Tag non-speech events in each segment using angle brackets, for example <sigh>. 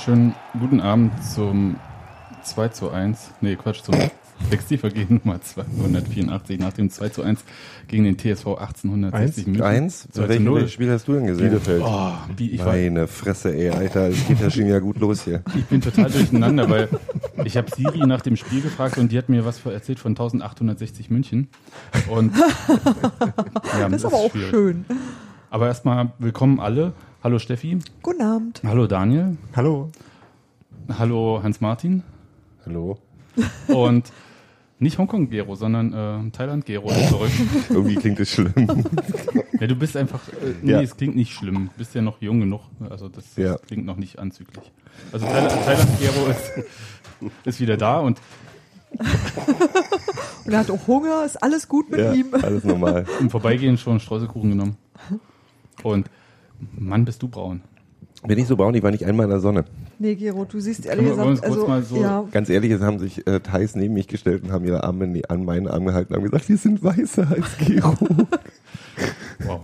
Wunderschönen guten Abend zum 2 zu 1, nee Quatsch, zum Textilvergehen Nummer 284 nach dem 2 zu 1 gegen den TSV 1860 München. Eins? 2 zu Welches 0. welches Spiel hast du denn gesehen? Bielefeld. Oh, wie, ich, war, Meine Fresse, ey, Alter, es geht ja schon wieder gut los hier. ich bin total durcheinander, weil ich habe Siri nach dem Spiel gefragt und die hat mir was erzählt von 1860 München. Und <laughs> ja, Das ist aber auch schwierig. schön. Aber erstmal willkommen alle. Hallo Steffi. Guten Abend. Hallo Daniel. Hallo. Hallo Hans-Martin. Hallo. Und nicht Hongkong-Gero, sondern äh, Thailand-Gero ist zurück. <laughs> Irgendwie klingt es schlimm. Ja, du bist einfach, äh, nee, Ja. es klingt nicht schlimm. Du bist ja noch jung genug. Also das, das Ja. klingt noch nicht anzüglich. Also Thailand- Thailand-Gero ist, <laughs> ist wieder da und <laughs> Und er hat auch Hunger, ist alles gut mit Ja, ihm. alles normal. im Vorbeigehen schon Streuselkuchen genommen. Und Mann, bist du braun. Bin ich so braun, ich war nicht einmal in der Sonne. Nee, Gero, du siehst ehrlich gesagt, uns kurz also, mal so- ja, Ganz ehrlich, es haben sich äh, Thais neben mich gestellt und haben ihre Arme in die, an meinen Arm gehalten und haben gesagt, wir sind weißer als Gero. <laughs> Wow.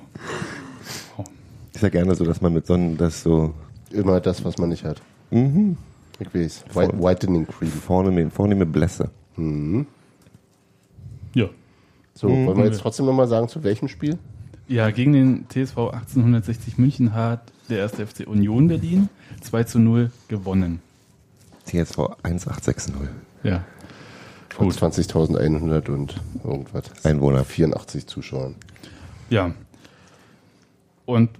Ist ja gerne so, dass man mit Sonnen das so Immer das, was man nicht hat. mhm, Ich weiß. White, Whitening Cream. vorne mit, vorne mit Blässe. Ja. So, wollen wir jetzt trotzdem nochmal sagen, zu welchem Spiel? Ja, gegen den TSV 1860 München hat der erste FC Union Berlin 2 zu 0 gewonnen. TSV 1860 Ja. Von Gut. 20.100 und irgendwas. Einwohner. 84 Zuschauern. Ja. Und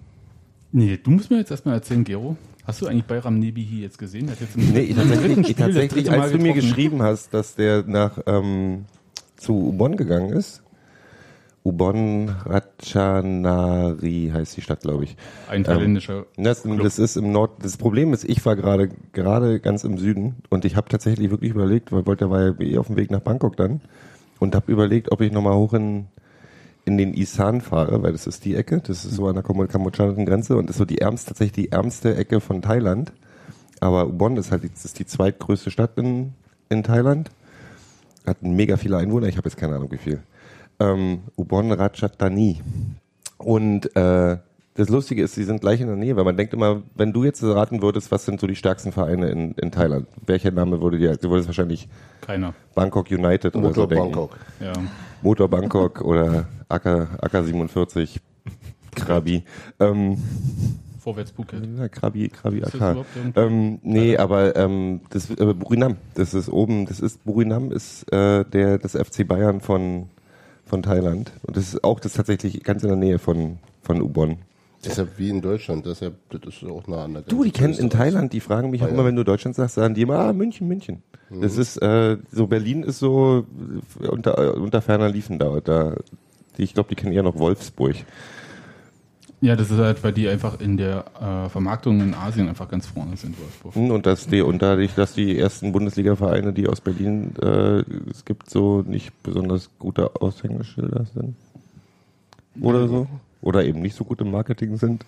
nee, du musst mir jetzt erstmal erzählen, Gero. Hast du eigentlich Bayram Nebihi jetzt gesehen? Hat jetzt im Nee, tatsächlich, tatsächlich dritte Mal als du mir geschrieben hast, dass der nach ähm, zu Ubon gegangen ist. Ubon Ratchanari heißt die Stadt, glaube ich. Ein thailändischer. Das, das ist im Nord. Das Problem ist, ich war gerade gerade ganz im Süden und ich habe tatsächlich wirklich überlegt, weil wollte war ja eh auf dem Weg nach Bangkok dann und habe überlegt, ob ich nochmal hoch in in den Isan fahre, weil das ist die Ecke, das ist so an der Kambo- kambodschanischen Grenze und ist so die ärmste, tatsächlich die ärmste Ecke von Thailand. Aber Ubon ist halt die, das ist die zweitgrößte Stadt in, in Thailand. Hat mega viele Einwohner, ich habe jetzt keine Ahnung wie viel. Ähm, Ubon Ratchathani. Und äh, das Lustige ist, sie sind gleich in der Nähe, weil man denkt immer, wenn du jetzt raten würdest, was sind so die stärksten Vereine in, in Thailand, welcher Name würde dir, du würdest wahrscheinlich Keiner. Bangkok United oder so Motor denken. Bangkok. Ja. Motor Bangkok oder AK, AK 47 Krabi. Ähm, Vorwärts Phuket. ja, Krabi, Krabi AK. Ähm, nee, aber ähm, das äh, Burinam, das ist oben, das ist Burinam ist äh, der das FC Bayern von von Thailand und das ist auch das tatsächlich ganz in der Nähe von von Ubon. Deshalb wie in Deutschland. Deshalb, das ist auch nah an der Du, die kennen in. Thailand, die fragen mich auch Bayern. immer, wenn du Deutschland sagst, sagen die immer, ah, München, München. Das ist, äh, so Berlin ist so unter, unter ferner Liefen da. da ich glaube, die kennen eher noch Wolfsburg. Ja, das ist halt, weil die einfach in der äh, Vermarktung in Asien einfach ganz vorne sind, Wolfsburg. Und dass die, und dadurch, dass die ersten Bundesliga-Vereine, die aus Berlin äh, es gibt, so nicht besonders gute Aushängeschilder sind. Oder so. Oder eben nicht so gut im Marketing sind.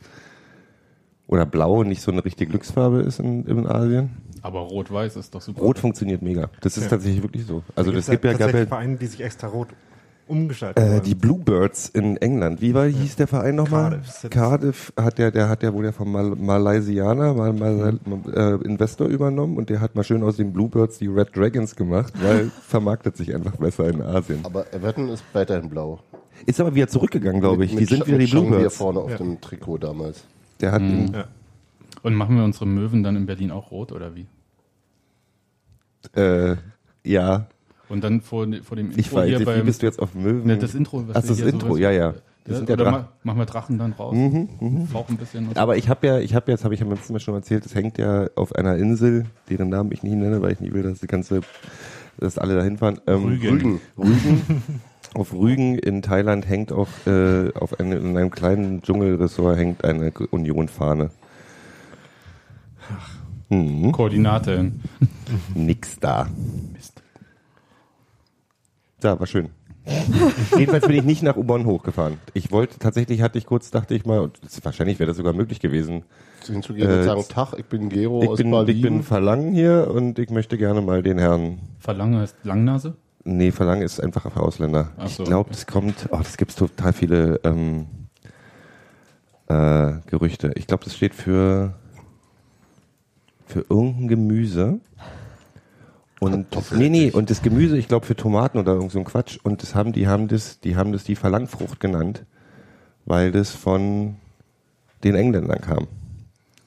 Oder blau nicht so eine richtige Glücksfarbe ist in, in Asien. Aber Rot-Weiß ist doch super. Rot funktioniert mega. Das ist Ja. tatsächlich wirklich so. Also das Gibt's gibt ja, gab ja tatsächlich Vereine, die sich extra rot umgestaltet Äh, die Bluebirds in England. Wie war, hieß der Verein nochmal? Cardiff City. Cardiff hat der, der hat ja wohl ja vom Mal Malaysianer mal, mal äh, Investor übernommen und der hat mal schön aus den Bluebirds die Red Dragons gemacht, weil <laughs> vermarktet sich einfach besser in Asien. Aber Everton ist weiterhin blau. Ist aber wieder zurückgegangen, glaube ich. Mit- Die mit sind wieder die Bluebirds. vorne auf Ja. dem Trikot damals. Der hat ihn, ja. Und machen wir unsere Möwen dann in Berlin auch rot oder wie? äh, ja, Und dann vor, vor dem Intro ich weiß, hier wie beim, bist du jetzt auf Möwen? ne, das Intro. was Ach, das Intro, sowas- ja, ja. Das ja oder ma- machen wir Drachen dann raus. Fauch ein bisschen. Aber ich habe ja, ich habe jetzt, habe ich ja letztes Mal schon erzählt, es hängt ja auf einer Insel, deren Namen ich nicht nenne, weil ich nicht will, dass die ganze, dass alle dahin fahren. Ähm, Rügen. Rügen. auf Rügen in Thailand hängt auch äh, auf eine, in einem kleinen Dschungelressort hängt eine Union-Fahne. Hm, Koordinate. nix da. Mist. Da, war schön. Jedenfalls bin ich nicht nach Ubon hochgefahren. Ich wollte, tatsächlich hatte ich kurz, dachte ich mal, und das- wahrscheinlich wäre das sogar möglich gewesen. Hinzugehen Äh, und sagen, Tag, ich bin Gero Ich aus bin, Berlin. ich bin Verlangen hier und ich möchte gerne mal den Herrn Verlange heißt Langnase? Nee, Verlangen ist einfach für Ausländer. Ach so, ich glaube, okay. das kommt, oh, das gibt's total viele ähm, äh, Gerüchte. Ich glaube, das steht für für irgendein Gemüse. Und nee, nee, und das Gemüse, ich glaube für Tomaten oder irgend so ein Quatsch. Und das haben, die haben das, die haben das die Verlangfrucht genannt, weil das von den Engländern kam.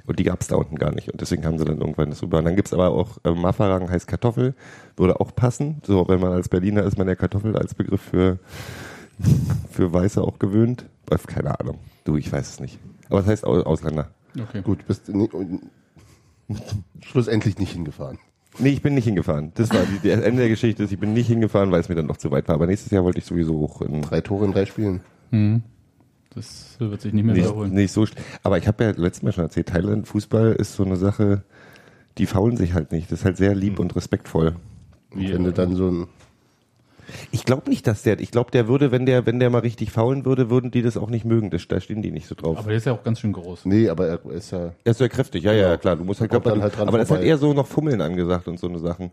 Und die gab's da unten gar nicht. Und deswegen haben sie dann irgendwann das rüber. Und dann gibt's aber auch, äh, Mafarang heißt Kartoffel, würde auch passen. So, wenn man als Berliner ist man ja Kartoffel als Begriff für, für Weiße auch gewöhnt. Äh, Keine Ahnung. Du, ich weiß es nicht. Aber es heißt Au- Ausländer. Okay. Gut, bist <laughs> schlussendlich nicht hingefahren. Nee, ich bin nicht hingefahren. Das war die, das Ende der Geschichte. ist, Ich bin nicht hingefahren, weil es mir dann noch zu weit war. Aber nächstes Jahr wollte ich sowieso hoch in Drei Tore in drei Spielen. Mhm. Das wird sich nicht mehr nicht, wiederholen. nicht so. sch- Aber ich habe ja letztes Mal schon erzählt, Thailand Fußball ist so eine Sache, die faulen sich halt nicht. Das ist halt sehr lieb und respektvoll. Und Wie, wenn du dann so ein, Ich glaube nicht, dass der, ich glaube, der würde, wenn der, wenn der mal richtig faulen würde, würden die das auch nicht mögen. Das, da stehen die nicht so drauf. Aber der ist ja auch ganz schön groß. nee, aber er ist ja, er ist sehr kräftig, ja, ja, ja, klar. Du musst halt, glaub, dann halt dran aber das ist halt vorbei. eher so noch Fummeln angesagt und so eine Sachen.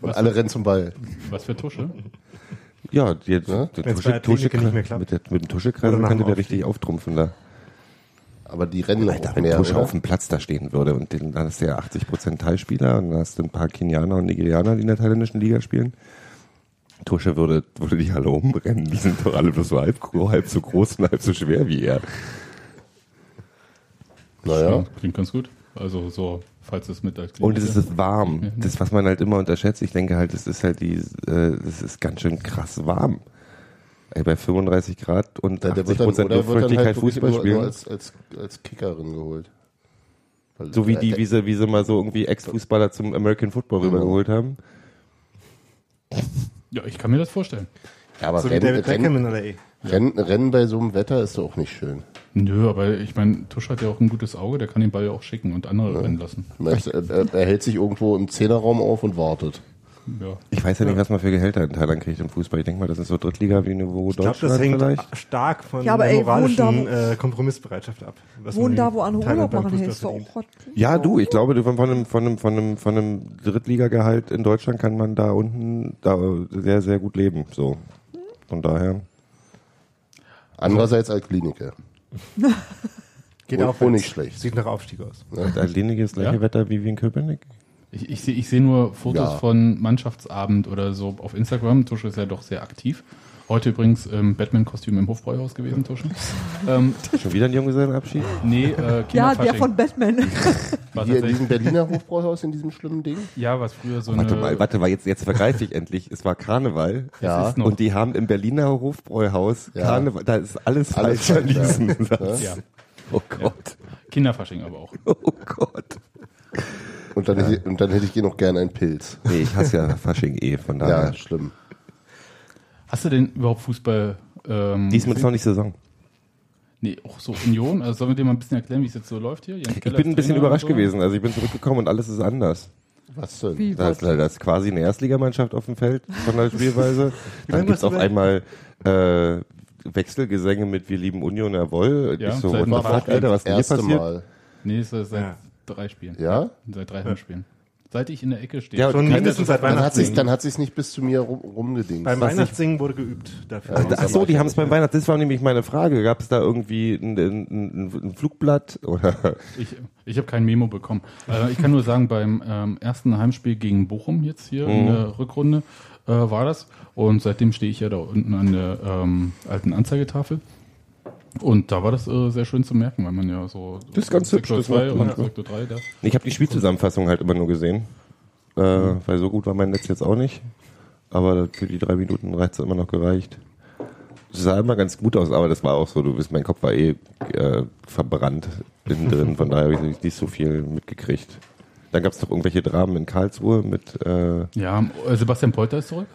und alle rennen zum Ball. Was für Tusche? Ja, die, Ja? der Tusche, bei der Tusche, mit, der, mit dem nach könnte der richtig auftrumpfen da. Aber die rennen Alter, auch wenn mehr, Tusche oder? auf dem Platz da stehen würde und den, dann hast du ja 80% Thai-Spieler und dann hast du ein paar Kenianer und Nigerianer, die in der thailändischen Liga spielen. Tusche würde, würde die alle umrennen. Die sind doch alle bloß so halb, halb so groß und halb so schwer wie er. Naja, Klingt ganz gut. Also so, falls es mit als Und es ist warm. Das, was man halt immer unterschätzt, ich denke halt, es ist halt die, äh, es ist ganz schön krass warm. Ey, bei 35 Grad und der, der 80 wird dann, Prozent oder wird dann Luftfeuchtigkeit halt wirklich Fußball nur, spielen. als, als, als Kickerin geholt. Weil- so wie die, wie sie, wie sie mal so irgendwie Ex-Fußballer zum American Football rübergeholt haben. Ja, ich kann mir das vorstellen. Ja, aber So wie Rennen, David Beckham Rennen, in LA. Rennen, Rennen bei so einem Wetter ist doch auch nicht schön. Nö, aber ich meine, Tusch hat ja auch ein gutes Auge, der kann den Ball ja auch schicken und andere rennen lassen. Er, er, er hält sich irgendwo im Zehnerraum auf und wartet. Ja. Ich weiß ja nicht, was man für Gehälter in Thailand kriegt im Fußball. Ich denke mal, das ist so Drittliga wie Niveau Ich glaube, das Deutschland hängt vielleicht. stark von Ja, aber der ey, wohnen moralischen da, äh, Kompromissbereitschaft ab. was Wohnen da, in wo andere Urlaub machen, hältst du auch. Ja, du, ich glaube, du, von einem, von einem, von einem, von einem Drittligagehalt in Deutschland kann man da unten da sehr, sehr gut leben. So. Von daher. Andererseits als Kliniker. <laughs> Geht auch nicht schlecht. Sieht nach Aufstieg aus. Da Lenig ist gleiche Ja? Wetter wie, wie in Köpenick. Ich, ich sehe ich seh nur Fotos Ja. von Mannschaftsabend oder so auf Instagram. Tusche ist ja doch sehr aktiv. Heute übrigens ähm, Batman-Kostüm im Hofbräuhaus gewesen, Tusche. <laughs> ähm, Schon wieder ein Junggesellenabschied? nee, äh, Ja, der von Batman. war Hier in diesem Berliner Hofbräuhaus, in diesem schlimmen Ding. ja, was früher so Warte eine... mal, warte mal, jetzt, jetzt vergreife ich endlich. Es war Karneval. Ja. Und die haben im Berliner Hofbräuhaus Ja. Karneval, da ist alles, Alles falsch an falsch, ja. Ja, Oh Gott. Kinderfasching aber auch. Oh Gott. Und dann, hätte, ich- und dann hätte ich hier noch gerne einen Pilz. Nee, ich hasse ja <laughs> Fasching eh, von daher. Ja, schlimm. Hast du denn überhaupt Fußball... Ähm, Diesmal ist noch nicht Saison. Nee, auch so Union. Also sollen wir dir mal ein bisschen erklären, wie es jetzt so läuft hier? Ich bin ein ist bisschen überrascht so. gewesen. Also ich bin zurückgekommen und alles ist anders. Was denn? Wie, was? ist, da ist quasi eine Erstligamannschaft auf dem Feld von der <laughs> Spielweise. Dann gibt's warst auf einmal äh, Wechselgesänge mit Wir lieben Union jawohl. Ja, ich so, what the fuck, Alter, was ist hier Erste passiert? Mal. Nee, ist das seit Ja. Drei Spielen. Ja? Seit drei Heimspielen. Seit ich in der Ecke stehe. Ja, Schon mindestens seit Dann hat sich Weihnachtssingen. dann hat sich's nicht bis zu mir rum, rumgedingst. Beim Weihnachtssingen wurde geübt dafür. Ach so, die haben es beim Weihnachten. Das war nämlich meine Frage. Gab es da irgendwie ein, ein, ein, ein Flugblatt oder? Ich, ich habe kein Memo bekommen. Äh, ich kann nur sagen, beim ähm, ersten Heimspiel gegen Bochum jetzt hier in der Rückrunde äh, war das. Und seitdem stehe ich ja da unten an der ähm, alten Anzeigetafel. Und da war das äh, sehr schön zu merken, weil man ja so Das ist ganz hübsch, das 2 macht und. Sektor 3 da. Ich habe die Spielzusammenfassung halt immer nur gesehen, äh, weil so gut war mein Netz jetzt auch nicht. Aber für die drei Minuten reicht es immer noch gereicht. Es sah immer ganz gut aus, aber das war auch so. Du bist, mein Kopf war eh äh, verbrannt innen <laughs> drin, von daher habe ich nicht- so viel mitgekriegt. Dann gab es doch irgendwelche Dramen in Karlsruhe mit. Äh, Ja, äh, Sebastian Polter ist zurück.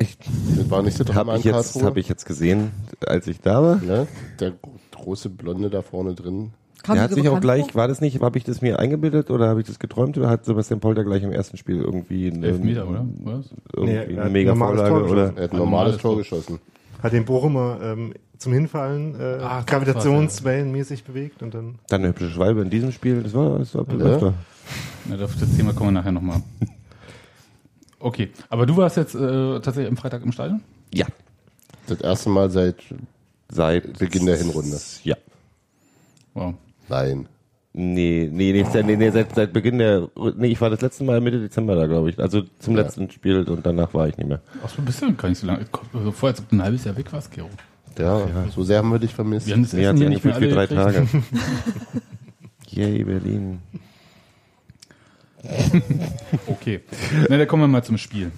Ich, Das war nicht so habe ich jetzt habe ich jetzt gesehen, als ich da war. Ne? Der gro- große Blonde da vorne drin. Kam er die hat sich auch gleich, war das nicht, habe ich das mir eingebildet oder habe ich das geträumt oder hat Sebastian Polter gleich im ersten Spiel irgendwie eine, Elfmeter, oder? Was? irgendwie Nee, er eine hat mega Vorlage Tor oder? Er hat ein normales normales Tor geschossen. Hat den Bochumer ähm, zum Hinfallen äh, Ah, gravitationswellenmäßig bewegt und dann Dann eine hübsche Schwalbe in diesem Spiel, das war, das war Ja. öfter. Na, auf das Thema kommen wir nachher nochmal. Okay, aber du warst jetzt äh, tatsächlich am Freitag im Stadion? Ja. Das erste Mal seit Seit Beginn der Hinrunde. Ja. Wow. Nein. Nee, nee, nee, nee, nee seit, seit Beginn der, nee, ich war das letzte Mal Mitte Dezember da, glaube ich. Also zum letzten Spiel und danach war ich nicht mehr. Ach, du bist ja gar nicht so lange. Kommt mir so vor, als ob du ein halbes Jahr weg warst, Gero. Ja, so sehr haben wir dich vermisst. Wir haben das Nee, Essen hat hier sich nicht mehr wie drei gekriegt. Tage. <laughs> Yay, Berlin. <laughs> Okay. Na, dann kommen wir mal zum Spiel.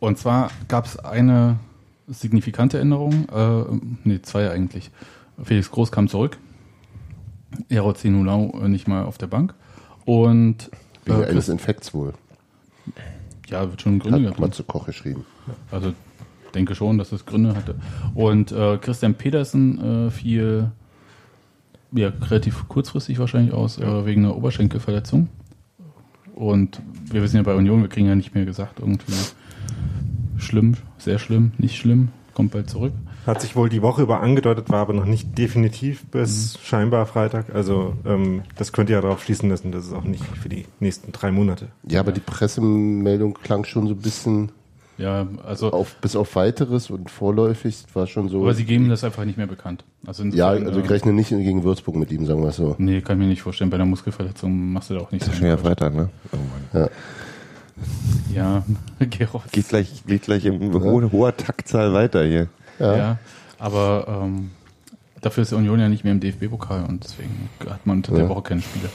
Und zwar gab es eine signifikante Änderung, äh, nee, zwei eigentlich. Felix Groß kam zurück, ROC Nulau äh, nicht mal auf der Bank und Wegen äh, eines Infekts wohl. ja, wird schon Gründe Hat gehabt. Matze Koch geschrieben. Also denke schon, dass es Gründe hatte. Und äh, Christian Petersen äh, fiel ja, relativ kurzfristig wahrscheinlich aus, äh, wegen einer Oberschenkelverletzung. Und wir wissen ja bei Union, wir kriegen ja nicht mehr gesagt, irgendwie schlimm, sehr schlimm, nicht schlimm, kommt bald zurück. Hat sich wohl die Woche über angedeutet, war aber noch nicht definitiv bis scheinbar Freitag. Also ähm, das könnte ja darauf schließen lassen, dass es auch nicht für die nächsten drei Monate. Ja, aber die Pressemeldung klang schon so ein bisschen Ja, also, auf, bis auf weiteres und vorläufig war schon so. aber sie geben das einfach nicht mehr bekannt. Also ja, also ich äh, rechne nicht gegen Würzburg mit ihm, sagen wir es so. Nee, kann ich mir nicht vorstellen. Bei einer Muskelverletzung machst du da auch nicht Das ist schon ja Freitag, ne? Oh. Ja. Ja, <laughs> Gerold. Geht gleich, geht gleich in hoher, hoher Taktzahl weiter hier. Ja. aber ähm, dafür ist die Union ja nicht mehr im DFB-Pokal und deswegen hat man unter der Ja. Woche keine Spiele.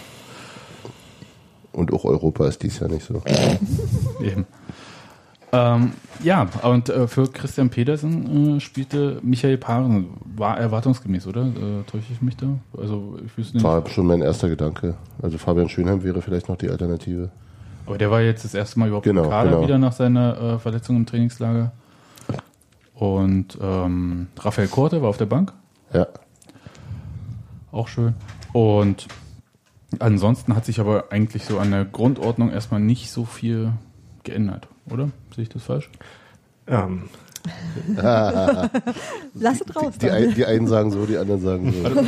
Und auch Europa ist dies Jahr nicht so. <laughs> Eben. Ähm, ja, und äh, für Christian Pedersen äh, spielte Michael Paaren. War erwartungsgemäß, oder? Äh, täusche ich mich da? Also, ich wüsste nicht. War schon mein erster Gedanke. Also Fabian Schönheim wäre vielleicht noch die Alternative. Aber der war jetzt das erste Mal überhaupt Genau, im Kader genau. wieder nach seiner äh, Verletzung im Trainingslager. Und ähm, Raphael Korte war auf der Bank. Ja. Auch schön. Und ansonsten hat sich aber eigentlich so an der Grundordnung erstmal nicht so viel geändert, oder? Sehe ich das falsch? Ähm, <laughs> Lass es raus. Die, ein, die einen sagen so, die anderen sagen so.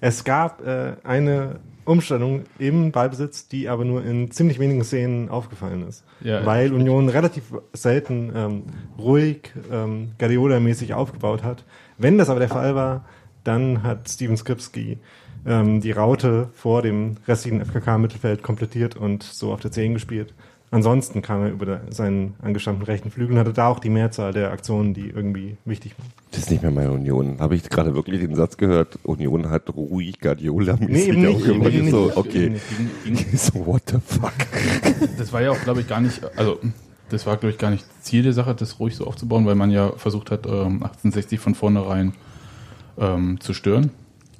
es gab äh, eine Umstellung im Ballbesitz, die aber nur in ziemlich wenigen Szenen aufgefallen ist. Ja, weil. Union relativ selten ähm, ruhig, ähm, Guardiola-mäßig aufgebaut hat. Wenn das aber der Fall war, dann hat Steven Skripski ähm, die Raute vor dem restlichen FKK-Mittelfeld komplettiert und so auf der 10 gespielt. Ansonsten kam er über seinen angestammten rechten Flügel und hatte da auch die Mehrzahl der Aktionen, die irgendwie wichtig waren. Das ist nicht mehr meine Union. Habe ich gerade wirklich den Satz gehört? Union hat ruhig Guardiola-mäßig Nee, eben auch nicht, eben so, nicht. okay. Ging, <laughs> ging, So, what the fuck? das war ja auch, glaube ich, gar nicht, also das war, glaube ich, gar nicht Ziel der Sache, das ruhig so aufzubauen, weil man ja versucht hat, ähm, 1860 von vornherein ähm, zu stören.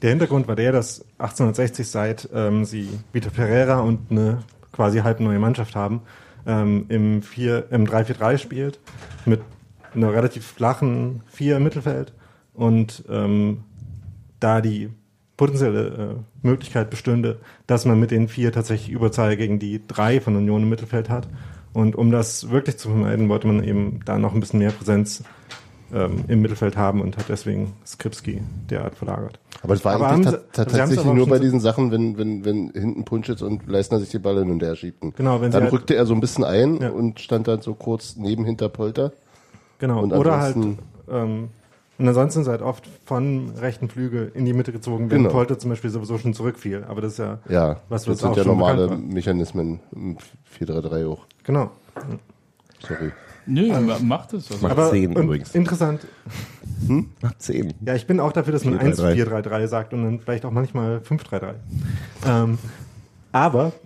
Der Hintergrund war der, dass 1860 seit ähm, sie Vito Pereira und eine quasi halb neue Mannschaft haben, ähm, im, 4 im 3-4-3 spielt, mit einer relativ flachen 4 im Mittelfeld und ähm, da die potenzielle äh, Möglichkeit bestünde, dass man mit den vier tatsächlich Überzahl gegen die drei von Union im Mittelfeld hat. Und um das wirklich zu vermeiden, wollte man eben da noch ein bisschen mehr Präsenz ähm, im Mittelfeld haben und hat deswegen Skripski derart verlagert. Aber es war Aber eigentlich sie- haben's tatsächlich nur bei diesen Sachen, wenn, wenn, wenn hinten Punschitz und Leistner sich die Ball hin und her schiebten. Genau, wenn sie Dann halt- rückte er so ein bisschen ein Ja. und stand dann so kurz neben hinter Polter. Genau, Und oder halt, ansonsten- ähm, und ansonsten ist halt oft von rechten Flügel in die Mitte gezogen, wenn Genau. Polter zum Beispiel sowieso schon zurückfiel. Aber das ist ja, Ja, Was das uns sind ja normale. Mechanismen im 4-3-3 auch. genau. Sorry. Nö, ma- macht es. Also, Macht Aber zehn und übrigens. interessant, Macht zehn. ja, ich bin auch dafür, dass man 1 4-3-3. 4-3-3 sagt und dann vielleicht auch manchmal 5-3-3. Ähm, aber <laughs>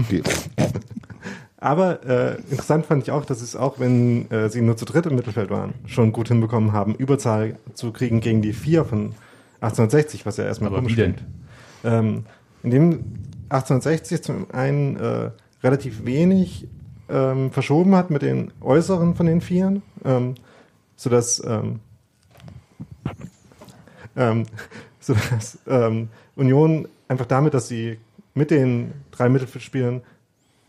Okay. Aber äh, interessant fand ich auch, dass es auch, wenn äh, sie nur zu dritt im Mittelfeld waren, schon gut hinbekommen haben, Überzahl zu kriegen gegen die vier von 1860, was ja erstmal Aber komisch wie denn? klingt. Ähm, indem 1860 zum einen äh, relativ wenig ähm, verschoben hat mit den Äußeren von den Vieren, ähm, sodass ähm, ähm, <laughs> sodass ähm, Union einfach damit, dass sie mit den drei Mittelfeldspielern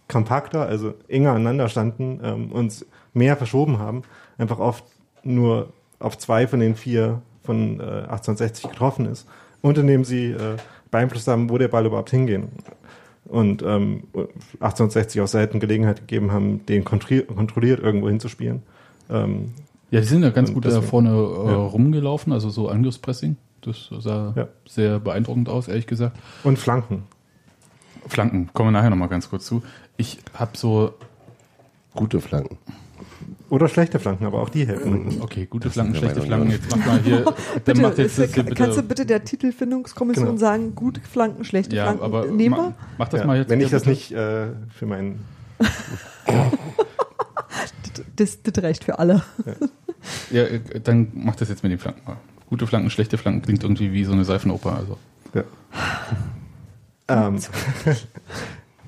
kompakter, also enger aneinander standen ähm, und mehr verschoben haben, einfach oft nur auf zwei von den vier von äh, 1860 getroffen ist und indem sie äh, beeinflusst haben, wo der Ball überhaupt hingehen. Und ähm, 1860 auch selten Gelegenheit gegeben haben, den kontrolliert irgendwo hinzuspielen. Ähm, Ja, die sind ja ganz gut da deswegen- vorne äh, Ja. rumgelaufen, also so Angriffspressing. Das sah Ja. sehr beeindruckend aus, ehrlich gesagt. Und Flanken. Flanken, kommen wir nachher nochmal ganz kurz zu. Ich habe so, Gute Flanken. Oder schlechte Flanken, aber auch die helfen. okay, gute Flanken, der schlechte Flanken. Jetzt mach mal hier, <laughs> dann Bitte, macht jetzt ist, das hier kannst du bitte. bitte der Titelfindungskommission Genau. sagen, gute Flanken, schlechte Ja, Flanken aber nehmen ma, wir? mach das Ja, mal jetzt. wenn ich das bitte. nicht äh, für meinen. <laughs> Das, das reicht für alle. Ja, äh, dann mach das jetzt mit den Flanken mal. Gute Flanken, schlechte Flanken klingt irgendwie wie so eine Seifenoper. Also. Ja. <laughs> ähm,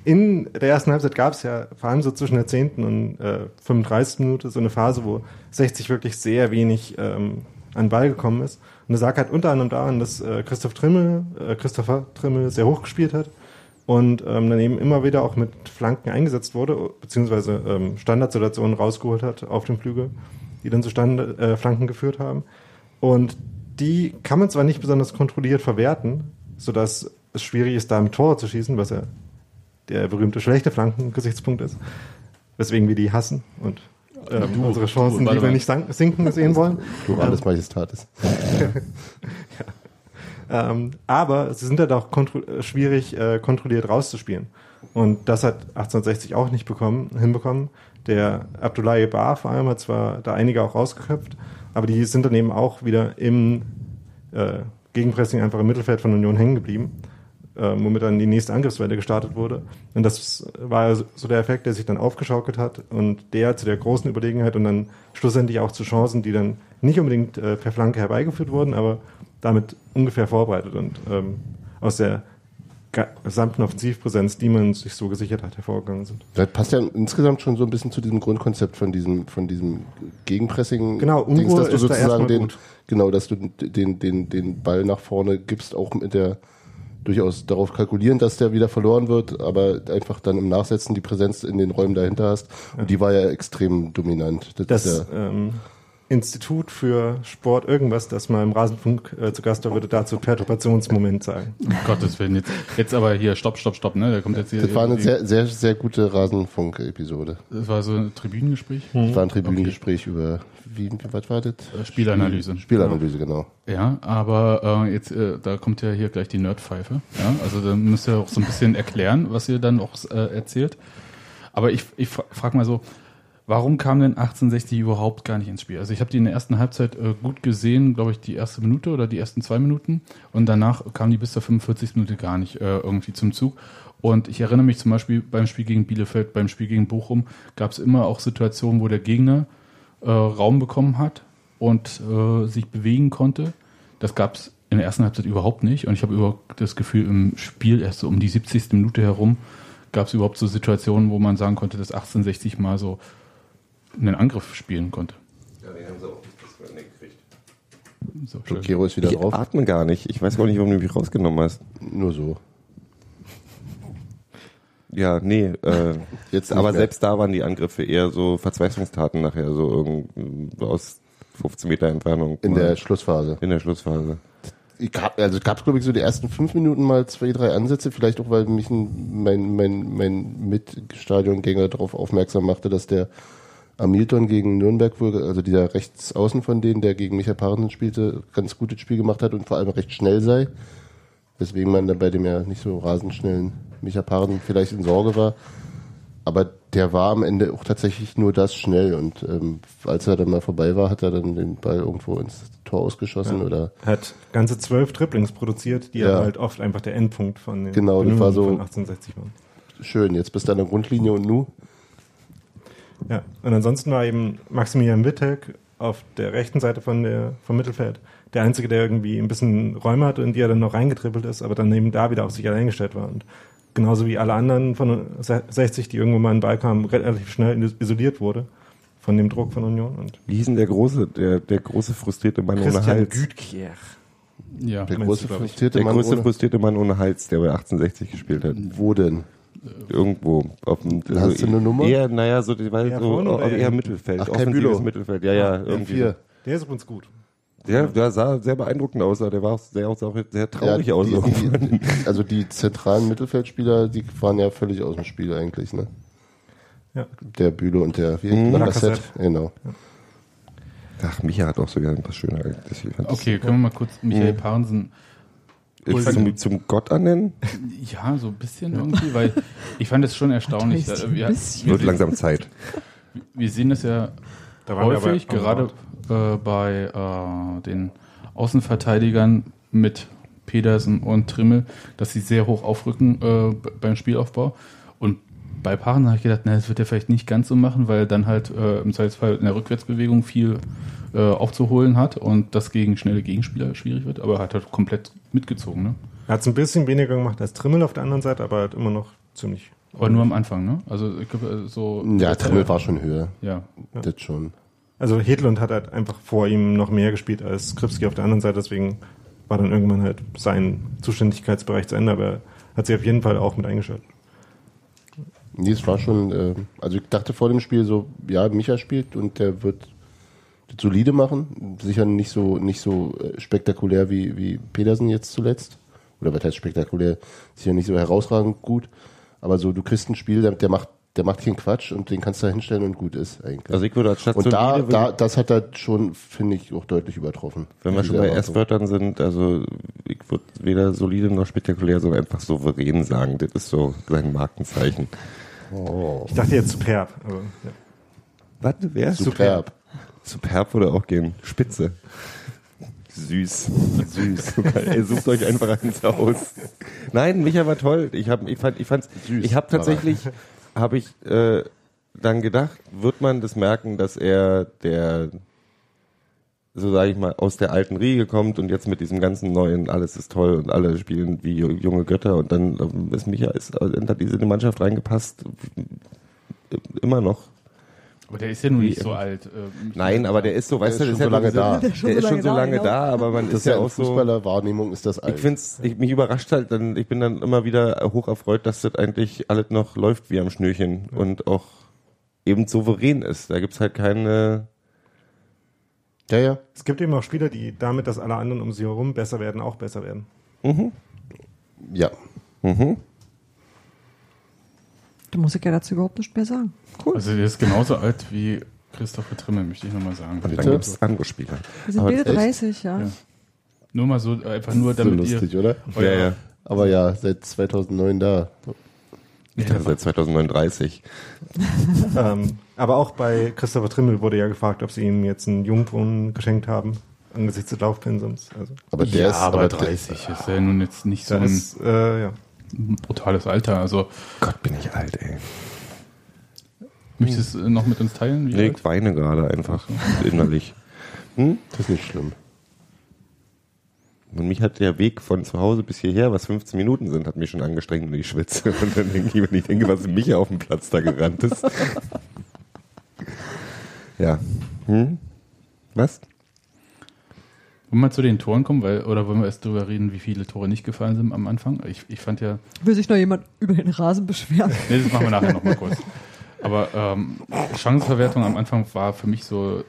in der ersten Halbzeit gab es ja vor allem so zwischen der 10. und äh, 35. Minute so eine Phase, wo 60 wirklich sehr wenig ähm, an den Ball gekommen ist. Und das lag halt unter anderem daran, dass äh, Christoph Trimmel, äh, Christopher Trimmel sehr hoch gespielt hat und ähm, daneben immer wieder auch mit Flanken eingesetzt wurde, beziehungsweise ähm, Standardsituationen rausgeholt hat auf dem Flügel, die dann zu Stand, äh, Flanken geführt haben. Und die kann man zwar nicht besonders kontrolliert verwerten, sodass es schwierig ist, da im Tor zu schießen, was ja der berühmte schlechte Flanken-Gesichtspunkt ist, weswegen wir die hassen und ähm, Du, unsere Chancen du, lieber mal. nicht sinken sehen wollen. Plurales Majestatis. <laughs> Ähm, aber sie sind halt auch kontro äh, schwierig äh, kontrolliert rauszuspielen. Und das hat 1860 auch nicht bekommen, hinbekommen. Der Abdoulaye Bar vor allem hat zwar da einige auch rausgeköpft, aber die sind dann eben auch wieder im äh, Gegenpressing einfach im Mittelfeld von Union hängen geblieben, äh, womit dann die nächste Angriffswelle gestartet wurde. Und das war so der Effekt, der sich dann aufgeschaukelt hat und der zu der großen Überlegenheit und dann schlussendlich auch zu Chancen, die dann nicht unbedingt äh, per Flanke herbeigeführt wurden, aber damit ungefähr vorbereitet und ähm, aus der gesamten Offensivpräsenz, die man sich so gesichert hat, hervorgegangen sind. Das passt ja insgesamt schon so ein bisschen zu diesem Grundkonzept von diesem, von diesem Gegenpressing. Genau, Unruhe Dings, dass du da sozusagen erstmal den, gut. genau, dass du den, den, den Ball nach vorne gibst, auch mit der durchaus darauf kalkulieren, dass der wieder verloren wird, aber einfach dann im Nachsetzen die Präsenz in den Räumen dahinter hast. Und die war ja extrem dominant. Das, Das ja, ähm, Institut für Sport irgendwas, das mal im Rasenfunk äh, zu Gast war, würde dazu Perturbationsmoment sagen. Um Gottes Willen, jetzt, jetzt aber hier, stopp, stopp, stopp, ne? Da kommt jetzt hier. das war eine sehr, sehr, sehr gute Rasenfunk-Episode. das war so ein Tribünengespräch. Das war ein Tribünengespräch über, wie, wie, was war das? Äh, Spielanalyse. Spielanalyse, genau. Ja, aber äh, jetzt, äh, da kommt ja hier gleich die Nerdpfeife. Ja? Also da müsst ihr auch so ein bisschen erklären, was ihr dann auch äh, erzählt. Aber ich, ich fra- frag mal so, warum kam denn 1860 überhaupt gar nicht ins Spiel? Also ich habe die in der ersten Halbzeit äh, gut gesehen, glaube ich, die erste Minute oder die ersten zwei Minuten. Und danach kam die bis zur 45. Minute gar nicht äh, irgendwie zum Zug. Und ich erinnere mich zum Beispiel beim Spiel gegen Bielefeld, beim Spiel gegen Bochum, gab es immer auch Situationen, wo der Gegner äh, Raum bekommen hat und äh, sich bewegen konnte. Das gab es in der ersten Halbzeit überhaupt nicht. Und ich habe überhaupt das Gefühl, im Spiel erst so um die 70. Minute herum gab es überhaupt so Situationen, wo man sagen konnte, dass 1860 mal so einen Angriff spielen konnte. Ja, den haben sie auch nicht das Ende gekriegt. So. Gero ist wieder Ich drauf. atme gar nicht. Ich weiß gar nicht, warum du mich rausgenommen hast. Nur so. Ja, nee. Äh, Jetzt aber mehr. selbst da waren die Angriffe eher so Verzweiflungstaten nachher, so irgend, aus 15 Meter Entfernung. In der Schlussphase. in der Schlussphase. Ich hab, also gab es, glaube ich, so die ersten fünf Minuten mal zwei, drei Ansätze, vielleicht auch, weil mich ein, mein, mein, mein Mitstadiongänger darauf aufmerksam machte, dass der Hamilton gegen Nürnberg wohl, also dieser Rechtsaußen von denen, der gegen Michael Parensen spielte, ganz gutes Spiel gemacht hat und vor allem recht schnell sei. Weswegen man dann bei dem ja nicht so rasend schnellen Michael Parensen vielleicht in Sorge war. Aber der war am Ende auch tatsächlich nur das schnell und ähm, als er dann mal vorbei war, hat er dann den Ball irgendwo ins Tor ausgeschossen oder Hat ganze zwölf Dribblings produziert, die Ja. halt oft einfach der Endpunkt von den Genau, das war so- von 1860 waren. schön. Jetzt bist du an der Grundlinie und nu? Ja, und ansonsten war eben Maximilian Wittek auf der rechten Seite von der, vom Mittelfeld der Einzige, der irgendwie ein bisschen Räume hatte, in die er dann noch reingetrippelt ist, aber dann eben da wieder auf sich allein gestellt war. Und genauso wie alle anderen von 60, die irgendwo mal in den Ball kamen, relativ schnell isoliert wurde von dem Druck von Union. Und Wie hieß denn der große, der, der große frustrierte Mann ohne Christian Hals? Gütkjär. Ja, Der große du, frustrierte Der Mann große ohne, frustrierte Mann ohne Hals, der bei 1860 gespielt hat. Wo denn? Irgendwo. Auf dem, Hast du eine Nummer? Eher, naja, so, die war Eher so vorne eher? Mittelfeld. Ach, kein offensives Bülow. Mittelfeld. Ja, ja, irgendwie. M4. Der ist übrigens gut. Der, der sah sehr beeindruckend aus, aber der war auch sehr, auch sehr traurig Ja, aus. die, <laughs> die, also die zentralen Mittelfeldspieler, die waren ja völlig aus dem Spiel eigentlich, ne? Ja. Der Bülow und der wie, Mhm. Lacazette. Genau. Ach, Micha hat auch sogar ein paar schöne. Okay, können wir mal kurz Michael Mhm. Parensen Ist zum, zum Gott annennen? Ja, so ein bisschen irgendwie, weil ich fand es schon erstaunlich. heißt Wir, bisschen? Wird wir, langsam Zeit. wir sehen das ja Da häufig, gerade Rad. äh, bei äh, den Außenverteidigern mit Pedersen und Trimmel, dass sie sehr hoch aufrücken äh, beim Spielaufbau. Und bei Paaren habe ich gedacht, na, das wird er vielleicht nicht ganz so machen, weil er dann halt äh, im Zweifelsfall in der Rückwärtsbewegung viel äh, aufzuholen hat und das gegen schnelle Gegenspieler schwierig wird, aber er hat halt komplett mitgezogen, ne? Er hat es ein bisschen weniger gemacht als Trimmel auf der anderen Seite, aber halt immer noch ziemlich. Aber nur am Anfang, ne? Also ich glaube, äh, so. Ja, Trimmel war schon höher. Ja. Das schon. Also Hedlund hat halt einfach vor ihm noch mehr gespielt als Skripski auf der anderen Seite, deswegen war dann irgendwann halt sein Zuständigkeitsbereich zu Ende, aber er hat sich auf jeden Fall auch mit eingeschaltet. Nee, es war schon, äh, also ich dachte vor dem Spiel so, ja, Micha spielt und der wird solide machen. Sicher nicht so, nicht so äh, spektakulär wie, wie Pedersen jetzt zuletzt. Oder was heißt spektakulär? Sicher nicht so herausragend gut. Aber so, du kriegst ein Spiel, der, der macht, der macht keinen Quatsch und den kannst du da hinstellen und gut ist eigentlich. Also ich würde als Stadt und da, da, das hat er schon, finde ich, auch deutlich übertroffen. wenn wir schon bei. S-Wörtern sind, also ich würde weder solide noch spektakulär, sondern einfach souverän sagen. Das ist so sein Markenzeichen. Ich dachte jetzt superb, aber ja. Warte, wer? Superb. Superb würde auch gehen. Spitze. Süß. Süß. <laughs> Ey, sucht euch einfach eins aus. Nein, Micha war toll. Ich hab, ich fand, ich fand's, Süß ich habe tatsächlich, habe ich äh, dann gedacht, wird man das merken, dass er der, so sage ich mal, aus der alten Riege kommt und jetzt mit diesem ganzen neuen, alles ist toll und alle spielen wie ju- junge Götter und dann ähm, ist Micha, ist, diese in die Mannschaft reingepasst, immer noch. Aber der ist ja nun nicht so alt. äh, mich- Nein, aber der ist so, weißt Der du, ist das schon ist so ja lange da. Der ist schon so lange da, aber man Das ist ist ja ja in auch so. Fußballerwahrnehmung ist das alt. Ich find's, ich, mich überrascht halt, dann, ich bin dann immer wieder hoch erfreut, dass das eigentlich alles noch läuft wie am Schnürchen und auch eben souverän ist. Da gibt's halt keine, ja, ja. es gibt eben auch Spieler, die damit, dass alle anderen um sie herum besser werden, auch besser werden. Ja. mhm. Da muss ich ja dazu überhaupt nicht mehr sagen. Also der ist genauso alt wie Christopher Trimmel, möchte ich nochmal sagen. Und dann gibt's andere Spieler. Wir sind beide echt? 30, ja. Ja. Nur mal so, einfach nur so damit lustig, ihr... oder? euer- Ja, ja. Aber ja, seit 2009 da. Ich dachte seit 2039. <laughs> ähm, aber auch bei Christopher Trimmel wurde ja gefragt, ob sie ihm jetzt einen Jungbrunnen geschenkt haben, angesichts des Laufpensums. Also, Aber der ja, ist, aber der- 30 ist ja nun jetzt nicht so ein ist, äh, ja. Brutales Alter. Also Gott, bin ich alt, ey. möchtest du es noch mit uns teilen? Wie Nee, alt? ich weine gerade einfach innerlich. Das ist nicht schlimm. Und mich hat der Weg von zu Hause bis hierher, was 15 Minuten sind, hat mich schon angestrengt und ich schwitze. <laughs> Und dann denke ich, wenn ich denke, was Micha auf dem Platz da gerannt ist. <laughs> Ja. Hm? Was? Wollen wir mal zu den Toren kommen, weil, oder wollen wir erst darüber reden, wie viele Tore nicht gefallen sind am Anfang? Ich, ich fand ja, Will sich noch jemand über den Rasen beschweren? nee, das machen wir nachher nochmal kurz. Aber ähm, Chancenverwertung am Anfang war für mich so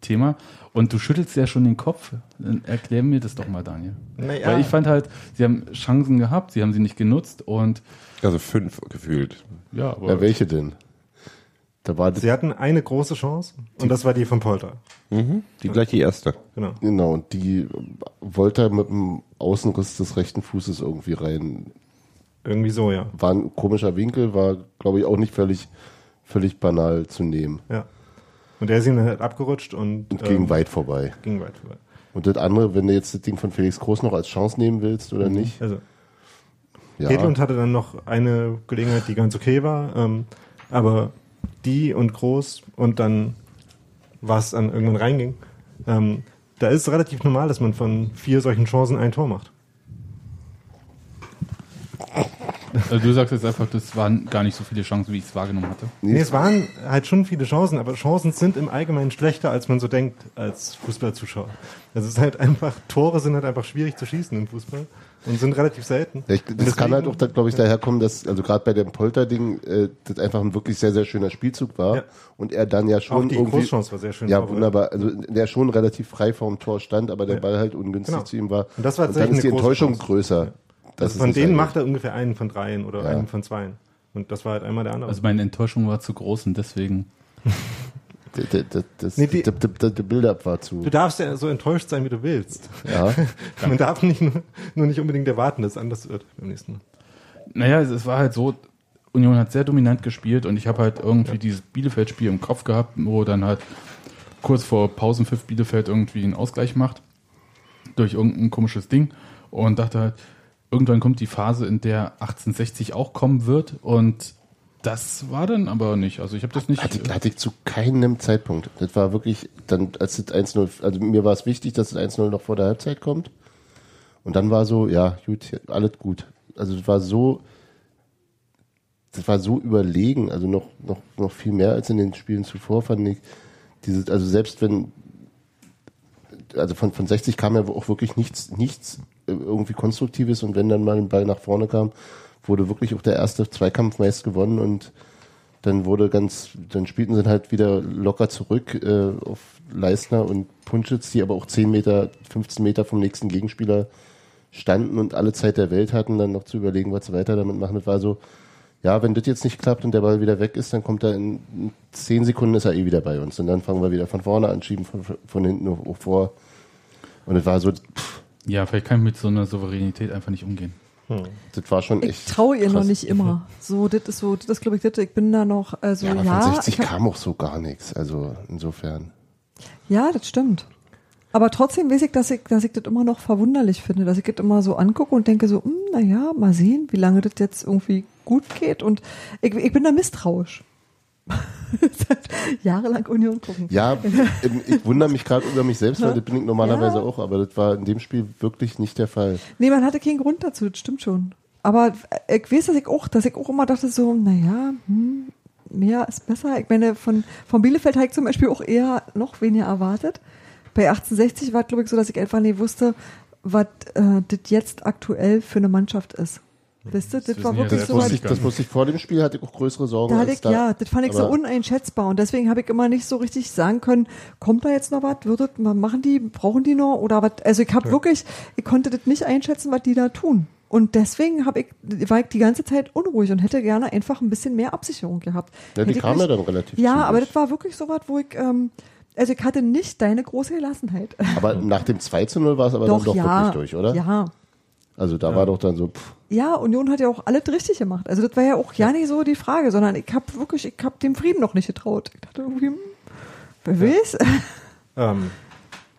Thema. Und du schüttelst ja schon den Kopf. Dann erklär mir das doch mal, Daniel. Naja. Weil ich fand halt, sie haben Chancen gehabt, sie haben sie nicht genutzt und Also fünf gefühlt. ja, aber Ja, welche denn? Da war Sie hatten eine große Chance und das war die von Polter. Mhm. Die gleich die erste. Genau. genau, und die wollte er mit dem Außenriss des rechten Fußes irgendwie rein. Irgendwie so, ja. War ein komischer Winkel, war, glaube ich, auch nicht völlig, völlig banal zu nehmen. ja. Und der ist ihm dann halt abgerutscht und, Und ging ähm, weit vorbei. ging weit vorbei. Und das andere, wenn du jetzt das Ding von Felix Groß noch als Chance nehmen willst oder nicht, Also ja. Hedlund hatte dann noch eine Gelegenheit, die ganz okay war, ähm, aber die und Groß und dann was dann irgendwann reinging, ähm, da ist es relativ normal, dass man von vier solchen Chancen ein Tor macht. Also du sagst jetzt einfach, das waren gar nicht so viele Chancen, wie ich es wahrgenommen hatte. Nee, es waren halt schon viele Chancen, aber Chancen sind im Allgemeinen schlechter, als man so denkt als Fußballzuschauer. Das ist halt einfach, Tore sind halt einfach schwierig zu schießen im Fußball und sind relativ selten. Ja, ich, Und das kann halt deswegen- auch, glaube ich, daher kommen, dass, also gerade bei dem Polter-Ding, äh, das einfach ein wirklich sehr, sehr schöner Spielzug war. Ja. Und er dann ja schon Auch die irgendwie. Großchance war sehr schön Ja, vorbereitet. wunderbar. Also der schon relativ frei vorm Tor stand, aber der Ja. Ball halt ungünstig Genau. zu ihm war. Und das war dann tatsächlich ist die Enttäuschung Chance. größer. Ja. Das Also von denen macht er ungefähr einen von dreien oder Ja. einen von zweien. Und das war halt einmal der andere. Also meine Enttäuschung war zu groß und deswegen <laughs> Der, der, das, Nee, die- der Build-up war zu. Du darfst ja so enttäuscht sein, wie du willst. Ja. <laughs> Man darf nicht nur, nur nicht unbedingt erwarten, dass es anders wird beim nächsten Mal. Naja, es, es war halt so, Union hat sehr dominant gespielt und ich habe halt irgendwie dieses Bielefeld-Spiel im Kopf gehabt, wo dann halt kurz vor Pausenpfiff Bielefeld irgendwie einen Ausgleich macht durch irgendein komisches Ding und dachte halt, irgendwann kommt die Phase, in der 1860 auch kommen wird und das war dann aber nicht. Also ich habe das nicht. Hatte, hatte ich zu keinem Zeitpunkt. Das war wirklich, dann, als das 1-0, also mir war es wichtig, dass das 1-0 noch vor der Halbzeit kommt. Und dann war so, ja, gut, alles gut. Also das war so, das war so überlegen, also noch, noch, noch viel mehr als in den Spielen zuvor, fand ich. Dieses, also selbst wenn, also von, von 60 kam ja auch wirklich nichts, nichts äh, irgendwie Konstruktives und wenn dann mal ein Ball nach vorne kam, wurde wirklich auch der erste Zweikampf meist gewonnen und dann wurde ganz, dann spielten sie halt wieder locker zurück äh, auf Leistner und Punschitz, die aber auch 10 Meter, 15 Meter vom nächsten Gegenspieler standen und alle Zeit der Welt hatten, dann noch zu überlegen, was sie weiter damit machen. Das war so, ja, wenn das jetzt nicht klappt und der Ball wieder weg ist, dann kommt er in 10 Sekunden ist er eh wieder bei uns und dann fangen wir wieder von vorne an, schieben von, von hinten auch vor. Und es war so, pff, ja, vielleicht kann ich mit so einer Souveränität einfach nicht umgehen. das war schon Ich echt. traue ihr noch krass. nicht immer. <laughs> So, das ist so, das glaube ich, das, ich bin da noch, also Ja, ja, aber von 60 ich hab, kam auch so gar nichts. Also insofern. ja, das stimmt. Aber trotzdem weiß ich, dass ich, dass ich das immer noch verwunderlich finde, dass ich das immer so angucke und denke so, hm, naja, mal sehen, wie lange das jetzt irgendwie gut geht. Und ich, ich bin da misstrauisch. <laughs> Seit <laughs> Jahrelang Union gucken. Ja, ich wundere mich gerade über mich selbst, weil das bin ich normalerweise Ja. auch, aber das war in dem Spiel wirklich nicht der Fall. Nee, man hatte keinen Grund dazu, das stimmt schon. Aber ich weiß, dass ich auch, dass ich auch immer dachte so, naja, hm, mehr ist besser. Ich meine, von, von Bielefeld habe ich zum Beispiel auch eher noch weniger erwartet. Bei 1860 war es, glaube ich, so, dass ich einfach nicht wusste, was äh, das jetzt aktuell für eine Mannschaft ist. Wisst ihr, das wissen war ja wirklich der so, wusste was, ich, das wusste ich vor dem Spiel, hatte ich auch größere Sorgen da hatte als ich, da. ja, das fand ich so Aber- uneinschätzbar und deswegen habe ich immer nicht so richtig sagen können, kommt da jetzt noch was, das, machen die, brauchen die noch oder was, also ich habe wirklich, ich konnte das nicht einschätzen, was die da tun. Und deswegen habe ich, war ich die ganze Zeit unruhig und hätte gerne einfach ein bisschen mehr Absicherung gehabt. Ja, die kam ja dann relativ Ja, zügig. aber das war wirklich so was, wo ich, ähm, also ich hatte nicht deine große Gelassenheit. Aber nach dem 2 zu 0 war es aber doch, dann doch ja. wirklich durch, oder? Ja. Also da war doch dann so, pff, Ja, Union hat ja auch alles richtig gemacht. Also das war ja auch ja nicht so die Frage, sondern ich habe wirklich, ich habe dem Frieden noch nicht getraut. Ich dachte irgendwie, hm, wer weiß? <laughs> Ähm,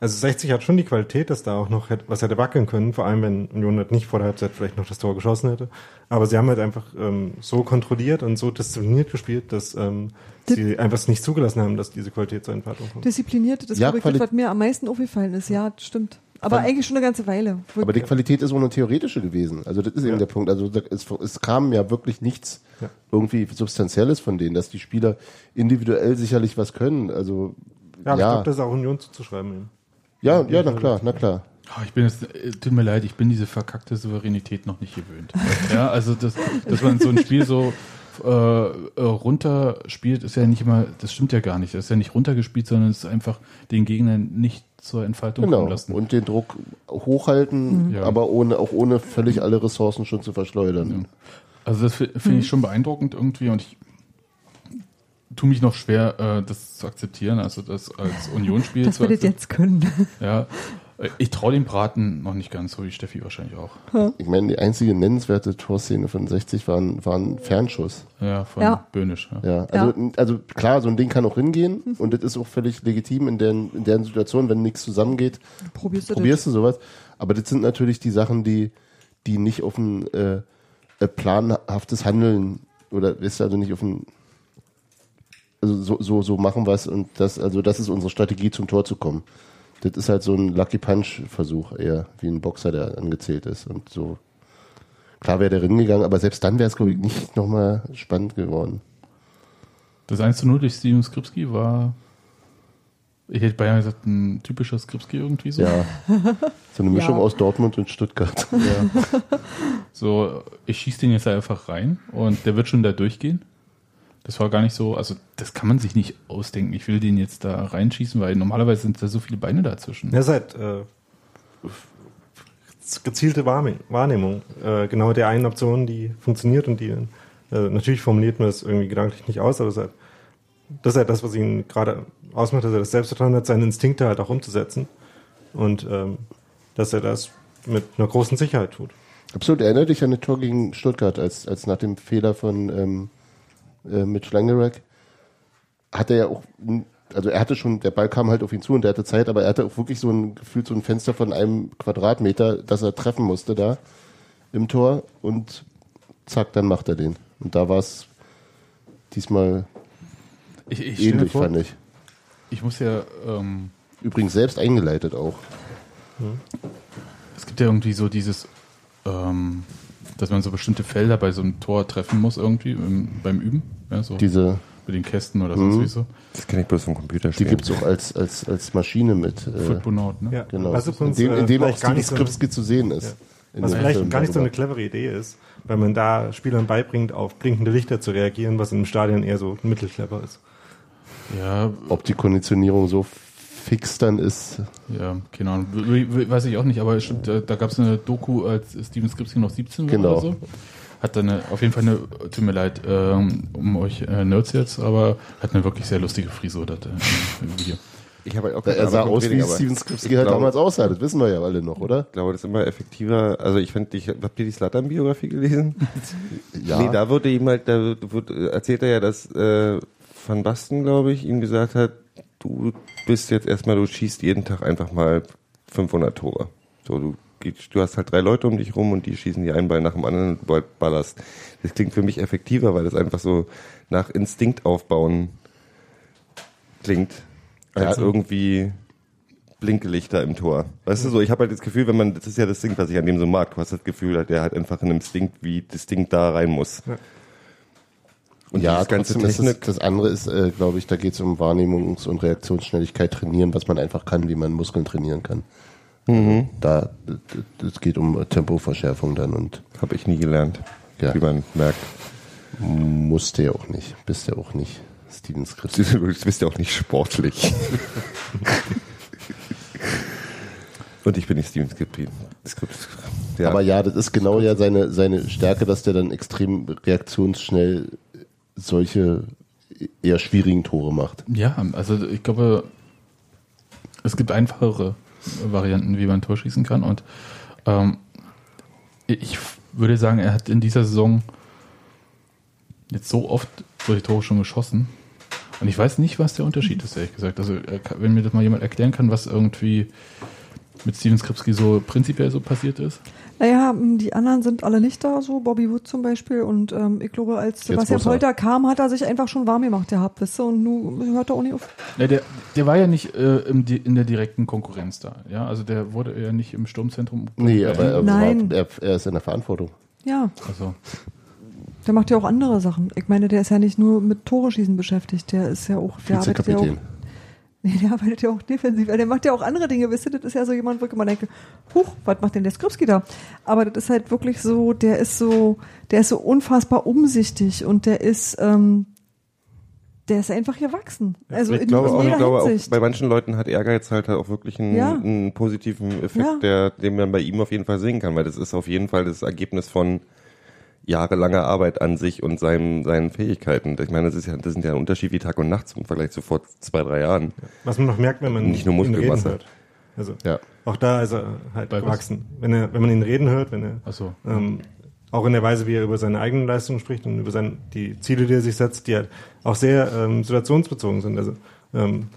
also 60 hat schon die Qualität, dass da auch noch hätte, was hätte wackeln können, vor allem wenn Union halt nicht vor der Halbzeit vielleicht noch das Tor geschossen hätte. Aber sie haben halt einfach ähm, so kontrolliert und so diszipliniert gespielt, dass ähm, Das- sie einfach es nicht zugelassen haben, dass diese Qualität zur Entfaltung kommt. Diszipliniert, das Ja, glaube ich, das, Quali- was mir am meisten aufgefallen ist. Ja, das stimmt. Aber Quali- eigentlich schon eine ganze Weile. Wo aber die Qualität ist auch eine theoretische gewesen. Also das ist eben Ja. der Punkt. Also es, es kam ja wirklich nichts Ja. irgendwie Substanzielles von denen, dass die Spieler individuell sicherlich was können. Also Ja, aber ich ja, glaube, das ist auch Union zuzuschreiben. Eben. ja, ja, na klar, na klar. Ah, Ich bin jetzt, äh, tut mir leid, ich bin diese verkackte Souveränität noch nicht gewöhnt. <laughs> ja, also das, dass man so ein Spiel so äh, äh, runterspielt, ist ja nicht immer, das stimmt ja gar nicht. Das ist ja nicht runtergespielt, sondern es ist einfach den Gegner nicht zur Entfaltung Genau. kommen lassen. Und den Druck hochhalten, Ja. aber ohne auch ohne völlig alle Ressourcen schon zu verschleudern. Also das fi- finde ich schon beeindruckend irgendwie und ich tue mich noch schwer, äh, das zu akzeptieren, also das als <laughs> Unionsspiel dass zu wir das akzeptieren. jetzt können. Ja, ich traue dem Braten noch nicht ganz, so wie Steffi wahrscheinlich auch. Ich meine, die einzige nennenswerte Torszene von 60 war ein, war ein Fernschuss. Ja, von Ja. Böhnisch. Ja. Ja, also, also klar, so ein Ding kann auch hingehen <laughs> und das ist auch völlig legitim in deren, in deren Situation, wenn nichts zusammengeht, Probierst du probierst du sowas. Aber das sind natürlich die Sachen, die, die nicht auf ein äh, äh, planhaftes Handeln oder ist also nicht auf ein also so, so, so machen wir es und das, also das ist unsere Strategie zum Tor zu kommen. Das ist halt so ein Lucky Punch Versuch eher, wie ein Boxer, der angezählt ist und so. Klar wäre der Ring gegangen, aber selbst dann wäre es, glaube ich, nicht nochmal spannend geworden. Das 1 zu 0 durch Steven Skripski war, ich hätte beinahe gesagt, ein typischer Skripski irgendwie so. Ja. So eine Mischung Ja. aus Dortmund und Stuttgart. Ja. So, ich schieße den jetzt einfach rein und der wird schon da durchgehen. Das war gar nicht so, also das kann man sich nicht ausdenken. Ich will den jetzt da reinschießen, weil normalerweise sind da so viele Beine dazwischen. Ja, halt äh, gezielte Wahrne- Wahrnehmung äh, genau der einen Option, die funktioniert und die äh, natürlich formuliert man das irgendwie gedanklich nicht aus, aber es ist halt das ist ja das, was ihn gerade ausmacht, dass er das Selbstvertrauen hat, seine Instinkte halt auch umzusetzen. Und ähm, dass er das mit einer großen Sicherheit tut. Absolut, erinnert dich an das Tor gegen Stuttgart, als, als nach dem Fehler von ähm, äh, Mitch Langerak hat er ja auch, also er hatte schon, der Ball kam halt auf ihn zu und der hatte Zeit, aber er hatte auch wirklich so ein gefühlt so ein Fenster von einem Quadratmeter, das er treffen musste da im Tor und zack, dann macht er den. Und da war es diesmal Ich, ich ähnlich, fand ich. ich muss ja, ähm, Übrigens selbst eingeleitet auch. es gibt ja irgendwie so dieses, ähm, dass man so bestimmte Felder bei so einem Tor treffen muss irgendwie im, beim Üben, ja, so Diese, mit den Kästen oder sonst wie so. Das kenne ich bloß vom die Computerspielen. gibt's auch als, als, als Maschine mit. Äh, Footbonaut, ne? genau. Was in übrigens, dem, in äh, dem auch Steven nicht so Skripski zu sehen ist. In Was vielleicht Film gar nicht so eine clevere Idee ist, weil man da Spielern beibringt, auf blinkende Lichter zu reagieren, was im Stadion eher so mittelclever ist. Ja, Ob die Konditionierung so fix dann ist. ja, keine Ahnung. W- w- Weiß ich auch nicht, aber stimmt, da, da gab es eine Doku, als Steven Skripski noch 17 war Genau. oder so. Hat dann eine, auf jeden Fall eine, tut mir leid, ähm, um euch äh, Nerds jetzt, aber hat eine wirklich sehr lustige Frisur da äh, im Video. Ich habe halt auch Er sah aus, wie Steven Skripski halt damals aussah. Das wissen wir ja alle noch, oder? Ich glaube, das ist immer effektiver. Also ich fand, ich habt ihr die Slatan-Biografie gelesen? <laughs> Ja. Nee, da wurde ihm halt, da wird, erzählt er ja, dass äh, Van Basten, glaube ich, ihm gesagt hat, du bist jetzt erstmal, du schießt jeden Tag einfach mal 500 Tore. So, du, du hast halt drei Leute um dich rum und die schießen die einen Ball nach dem anderen und du ballerst. Das klingt für mich effektiver, weil das einfach so nach Instinkt aufbauen klingt, als Ja. irgendwie Blinkelichter im Tor. Weißt du so, ich habe halt das Gefühl, wenn man, das ist ja das Ding, was ich an dem so mag, du hast das Gefühl, der hat einfach einen Instinkt, wie das Ding da rein muss. Und ja, ganze trotzdem ist das, das andere ist, äh, glaube ich, da geht es um Wahrnehmungs- und Reaktionsschnelligkeit trainieren, was man einfach kann, wie man Muskeln trainieren kann. Mhm. Da, es geht um Tempoverschärfung dann und habe ich nie gelernt, Ja. wie man merkt. musste ja auch nicht, bist ja auch nicht Steven Skripski. Du bist ja auch nicht sportlich. <laughs> Und ich bin nicht Steven Skripski. Ja. Aber ja, das ist genau ja seine, seine Stärke, dass der dann extrem reaktionsschnell solche eher schwierigen Tore macht. Ja, also ich glaube, es gibt einfachere Varianten, wie man ein Tor schießen kann. Und ähm, ich würde sagen, er hat in dieser Saison jetzt so oft solche Tore schon geschossen. Und ich weiß nicht, was der Unterschied ist, ehrlich gesagt. Also, wenn mir das mal jemand erklären kann, was irgendwie mit Steven Skripski so prinzipiell so passiert ist. Naja, die anderen sind alle nicht da, so Bobby Wood zum Beispiel. Und ähm, ich glaube, als Sebastian er. Polter kam, hat er sich einfach schon warm gemacht gehabt, wisst ihr? Und nun hört er auch nicht auf. Ja, der, der war ja nicht äh, im, in der direkten Konkurrenz da. Ja, also der wurde ja nicht im Sturmzentrum. Nee, aber er, Nein. War, er, er ist in der Verantwortung. Ja, Also, der macht ja auch andere Sachen. Ich meine, der ist ja nicht nur mit Tore schießen beschäftigt, der ist ja auch, der arbeitet ja auch. Nee, der arbeitet ja auch defensiv, der macht ja auch andere Dinge, wisst ihr, das ist ja so jemand, wo ich immer denke, huch, was macht denn der Skripski da? Aber das ist halt wirklich so, der ist so, der ist so unfassbar umsichtig und der ist, ähm, der ist einfach gewachsen. Also ich in, glaube, in auch, ich glaube auch, bei manchen Leuten hat Ehrgeiz halt auch wirklich einen, Ja. einen positiven Effekt, Ja. der, den man bei ihm auf jeden Fall sehen kann, weil das ist auf jeden Fall das Ergebnis von jahrelanger Arbeit an sich und seinen, seinen Fähigkeiten. Ich meine, das ist ja, das sind ja ein Unterschied wie Tag und Nacht im Vergleich zu vor zwei, drei Jahren. Was man noch merkt, wenn man Nicht nur ihn reden Muskelmasse. hört. Also Ja. auch da ist er halt Bei was? gewachsen. Wenn er, wenn man ihn reden hört, wenn er Achso. ähm, auch in der Weise, wie er über seine eigenen Leistungen spricht und über seine, die Ziele, die er sich setzt, die halt auch sehr ähm, situationsbezogen sind. Also ähm,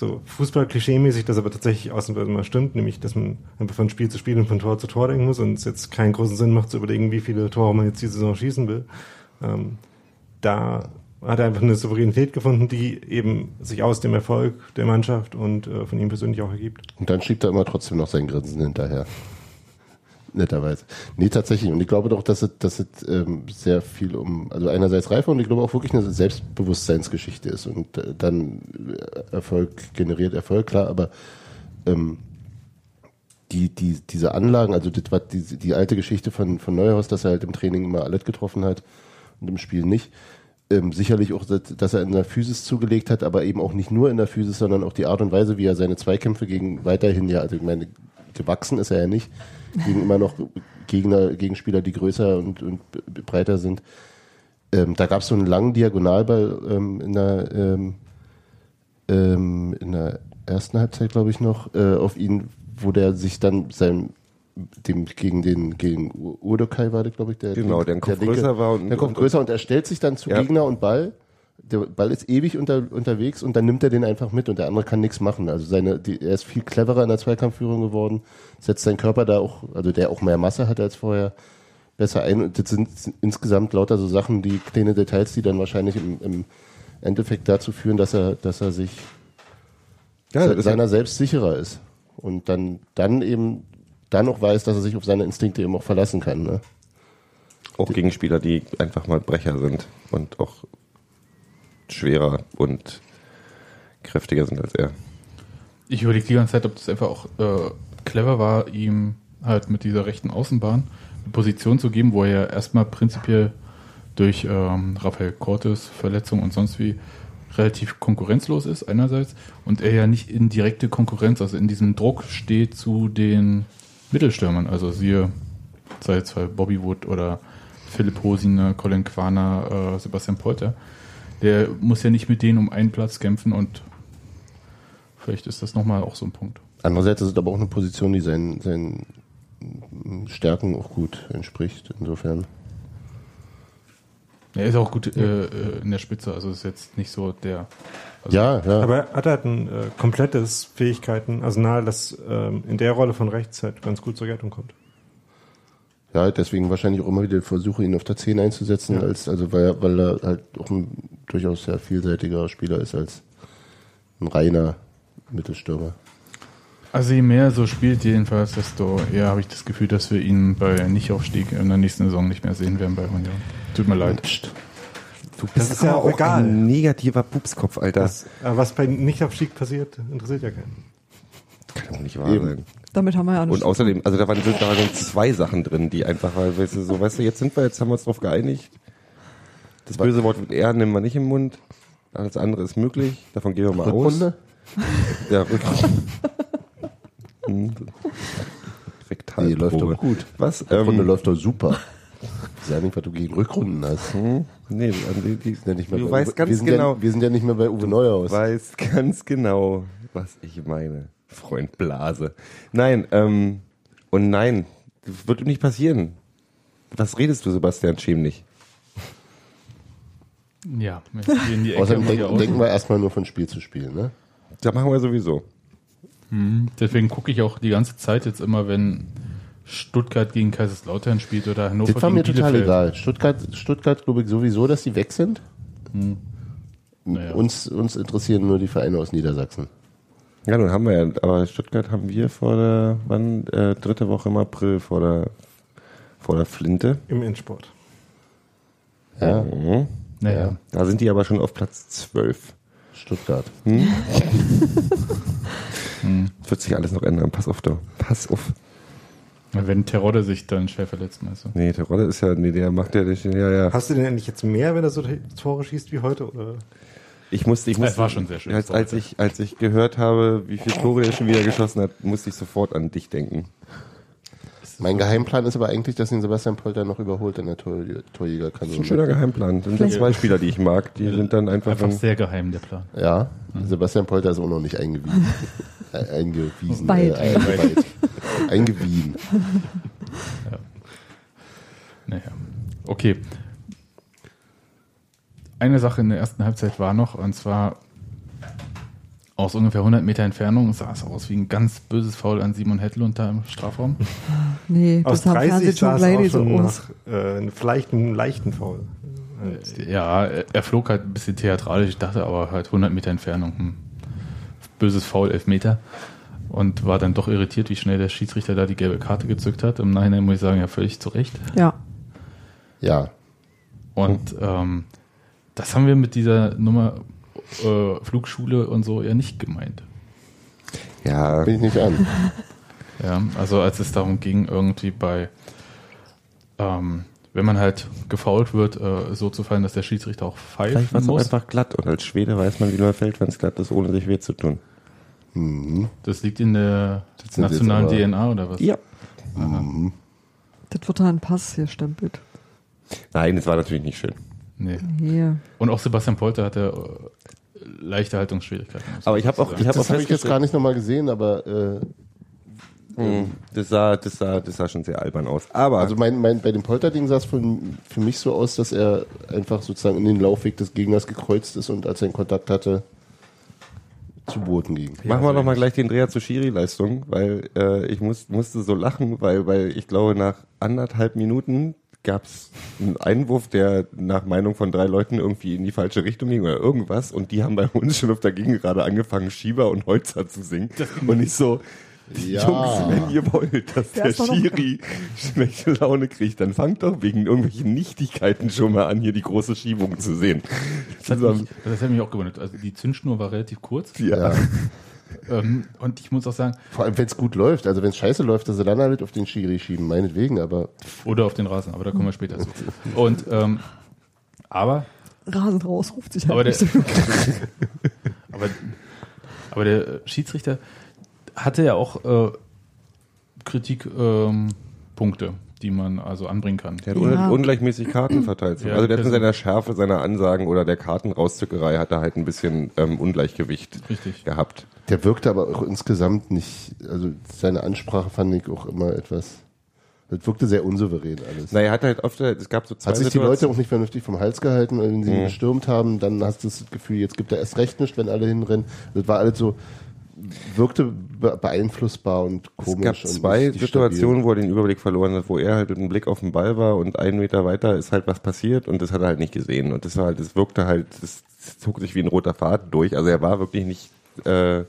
so Fußball-Klischee-mäßig, das aber tatsächlich außenweise mal stimmt, nämlich, dass man einfach von Spiel zu Spiel und von Tor zu Tor denken muss und es jetzt keinen großen Sinn macht zu überlegen, wie viele Tore man jetzt diese Saison schießen will. Ähm, da hat er einfach eine Souveränität gefunden, die eben sich aus dem Erfolg der Mannschaft und äh, von ihm persönlich auch ergibt. Und dann schiebt er immer trotzdem noch sein Grinsen hinterher. Netterweise. Nee, tatsächlich. Und ich glaube doch, dass es, dass es ähm, sehr viel um, also einerseits Reife und ich glaube auch wirklich eine Selbstbewusstseinsgeschichte ist. Und äh, dann äh, Erfolg generiert Erfolg, klar, aber ähm, die, die, diese Anlagen, also das war die, die alte Geschichte von, von Neuhaus, dass er halt im Training immer alles getroffen hat und im Spiel nicht. Ähm, sicherlich auch, dass er in der Physis zugelegt hat, aber eben auch nicht nur in der Physis, sondern auch die Art und Weise, wie er seine Zweikämpfe gegen weiterhin ja, also ich meine, gewachsen ist er ja nicht, gegen immer noch Gegner, Gegenspieler, die größer und, und breiter sind, ähm, da gab es so einen langen Diagonalball ähm, in der ähm, ähm, in der ersten Halbzeit, glaube ich, noch, äh, auf ihn, wo der sich dann seinem dem gegen den gegen Urdokai war, glaube ich, der Genau, der ein Kopf größer war und- der Kopf größer und er stellt sich dann zu Ja. Gegner und Ball. Der Ball ist ewig unter, unterwegs und dann nimmt er den einfach mit und der andere kann nichts machen. Also seine, die, er ist viel cleverer in der Zweikampfführung geworden, setzt seinen Körper da auch, also der auch mehr Masse hat als vorher, besser ein. Und das sind insgesamt lauter so Sachen, die kleine Details, die dann wahrscheinlich im, im Endeffekt dazu führen, dass er, dass er sich Ja, ist seiner selbst sicherer ist. Und dann, dann eben, dann auch weiß, dass er sich auf seine Instinkte eben auch verlassen kann. Ne? auch gegen Spieler, die einfach mal Brecher sind und auch schwerer und kräftiger sind als er. Ich überlege die ganze Zeit, ob das einfach auch äh, clever war, ihm halt mit dieser rechten Außenbahn eine Position zu geben, wo er ja erstmal prinzipiell durch ähm, Rafael Cortes Verletzung und sonst wie relativ konkurrenzlos ist einerseits und er ja nicht in direkte Konkurrenz, also in diesem Druck steht zu den Mittelstürmern, also siehe sei jetzt bei Bobby Wood oder Philipp Hosiner, Colin Quaner, äh, Sebastian Polter. Der muss ja nicht mit denen um einen Platz kämpfen und vielleicht ist das nochmal auch so ein Punkt. Andererseits ist es aber auch eine Position, die seinen, seinen Stärken auch gut entspricht. Insofern. Er ist auch gut äh, äh, in der Spitze, also ist jetzt nicht so der. Also Ja, ja. Aber er hat halt ein äh, komplettes Fähigkeiten, Arsenal, das ähm, in der Rolle von rechts halt ganz gut zur Geltung kommt. Ja, deswegen wahrscheinlich auch immer wieder versuche, ihn auf der 10 einzusetzen, als, also weil, er- weil er halt auch ein durchaus sehr vielseitiger Spieler ist als ein reiner Mittelstürmer. Also je mehr er so spielt, jedenfalls, desto eher habe ich das Gefühl, dass wir ihn bei Nichtaufstieg in der nächsten Saison nicht mehr sehen werden bei Union. Tut mir leid. Du Das ist ja auch egal. ein negativer Pupskopf, Alter. Das, äh, was bei Nichtaufstieg passiert, interessiert ja keinen. kann doch nicht wahr Eben. sein. Damit haben wir ja Und außerdem, also da waren, sind, da waren zwei Sachen drin, die einfach, weil, weißt du, so, weißt du, jetzt sind wir, jetzt haben wir uns drauf geeinigt. Das böse Wort mit R nehmen wir nicht im Mund. Alles andere ist möglich. Davon gehen wir mal Rückrunde? aus. Ja, Rückrunde. Hm. Rektalprobe. Nee, läuft doch gut. Was? Rückrunde Ähm, läuft doch super. Sag nicht, was du gegen Rückrunden hast. hm? Nee, die, die, Sind ja nicht mehr du bei weißt Uwe- ganz wir sind genau, Ja, wir sind ja nicht mehr bei Uwe Neuhaus. weißt ganz genau, was ich meine. Freund Blase. Nein, ähm, und nein, das wird nicht passieren. Was redest du, Sebastian? Schäm dich. Ja, gehen die Ecke Außerdem hier denken, wir erstmal nur von Spiel zu Spiel. Ne? Da machen wir sowieso. Deswegen gucke ich auch die ganze Zeit jetzt immer, wenn Stuttgart gegen Kaiserslautern spielt oder Hannover Das war gegen mir total Bielefeld. egal. Stuttgart, Stuttgart glaube ich sowieso, dass die weg sind. Naja. Uns, uns interessieren nur die Vereine aus Niedersachsen. Ja, nun haben wir ja, aber Stuttgart haben wir vor der, wann, äh, dritte Woche im April vor der, vor der Flinte. Im Endsport. Ja, Mhm. Naja. Da sind die aber schon auf Platz 12. Stuttgart. <laughs> Wird sich alles noch ändern. Pass auf, du. Pass auf. Wenn Terodde sich dann schwer verletzt, meinst du? Nee, der Rolle ist ja, nee, der macht ja, nicht- ja, ja. Hast du denn endlich jetzt mehr, wenn er so Tore schießt wie heute? Oder? Ich musste, ich musste, Es war schon sehr schön. Als, als ich, als ich gehört habe, wie viele Tore er schon wieder geschossen hat, musste ich sofort an dich denken. Mein Geheimplan ist aber eigentlich, dass ihn Sebastian Polter noch überholt in der Tor Das ist ein schöner Geheimplan. Das sind zwei Spieler, die ich mag. Die sind dann einfach, Einfach dann, sehr geheim, der Plan. Ja, Sebastian Polter ist auch noch nicht eingewiesen. <laughs> Äh, eingewiesen. Weit. Äh, eingeweiht. Eingewiesen. Naja. Okay. Eine Sache in der ersten Halbzeit war noch, und zwar aus ungefähr 100 Meter Entfernung sah es aus wie ein ganz böses Foul an Simon Hettel da im Strafraum. <laughs> Nee, Aus das haben 30 Fernsehen sah schon es auch schon aus. nach äh, vielleicht einem leichten Foul. Ja, er flog halt ein bisschen theatralisch, ich dachte aber halt 100 Meter Entfernung. Hm. Böses Foul, elf Meter. Und war dann doch irritiert, wie schnell der Schiedsrichter da die gelbe Karte gezückt hat. Im Nachhinein muss ich sagen, ja, völlig zu Recht. Ja. Ja, Und ähm, das haben wir mit dieser Nummer äh, Flugschule und so ja nicht gemeint. ja, bin ich nicht an. <laughs> Ja, also als es darum ging, irgendwie bei, ähm, wenn man halt gefault wird, äh, so zu fallen, dass der Schiedsrichter auch vielleicht war pfeifen es auch muss. einfach glatt. Und als Schwede weiß man, wie man fällt, wenn es glatt ist, ohne sich weh zu tun. Das liegt in der nationalen aber- DNA oder was? Ja. Das wird da ein Pass hier stempelt. Nein, es war natürlich nicht schön. Nee. Hier. Und auch Sebastian Polter hatte äh, leichte Haltungsschwierigkeiten. Aber ich habe auch, ich habe auch Das habe ich jetzt gar nicht nochmal gesehen, aber äh, Hm, Das sah, das sah, das sah schon sehr albern aus. Aber also mein, mein, bei dem Polterding sah es von, für mich so aus, dass er einfach sozusagen in den Laufweg des Gegners gekreuzt ist und als er in Kontakt hatte, zu Boden ging. machen wir doch mal gleich den Dreher zur Schiri-Leistung, weil äh, ich muss, musste so lachen, weil, weil ich glaube, nach anderthalb Minuten gab es einen Einwurf, der nach Meinung von drei Leuten irgendwie in die falsche Richtung ging oder irgendwas und die haben bei uns schon auf der Gegengerade angefangen, Schieber und Holzer zu singen. Und ich so, Ja. Jungs, wenn ihr wollt, dass Der der Schiri schlechte Laune kriegt, dann fangt doch wegen irgendwelchen Nichtigkeiten schon mal an, hier die große Schiebung zu sehen. Das hat, mich, das hat mich auch gewundert. Also die Zündschnur war relativ kurz. Ja. Ähm, und ich muss auch sagen, Vor allem, wenn es gut läuft. Also wenn es scheiße läuft, dass sie dann halt auf den Schiri schieben, meinetwegen, aber oder auf den Rasen, aber da kommen wir später zu. Und ähm, aber Rasen raus, ruft sich halt Aber nicht der- <laughs> so. Aber, aber der Schiedsrichter hatte ja auch äh, Kritikpunkte, ähm, die man also anbringen kann. Der hat Ja. un ungleichmäßig Karten verteilt. Ja, also der hat in das- seiner Schärfe seiner Ansagen oder der Kartenrauszückerei hat er halt ein bisschen ähm, Ungleichgewicht Richtig. gehabt. Der wirkte aber auch insgesamt nicht, also seine Ansprache fand ich auch immer etwas, das wirkte sehr unsouverän alles. Na, er hat halt oft, es gab so zwei Hat sich die Leute auch nicht vernünftig vom Hals gehalten, wenn sie ihn gestürmt haben, dann hast du das Gefühl, jetzt gibt er erst recht nicht, wenn alle hinrennen. Das war alles so, wirkte be- beeinflussbar und Es komisch. gab und zwei Situationen, wo er den Überblick verloren hat, wo er halt mit einem Blick auf den Ball war und einen Meter weiter ist halt was passiert und das hat er halt nicht gesehen. Und das war halt, das wirkte halt, das zog sich wie ein roter Faden durch. Also er war wirklich nicht äh,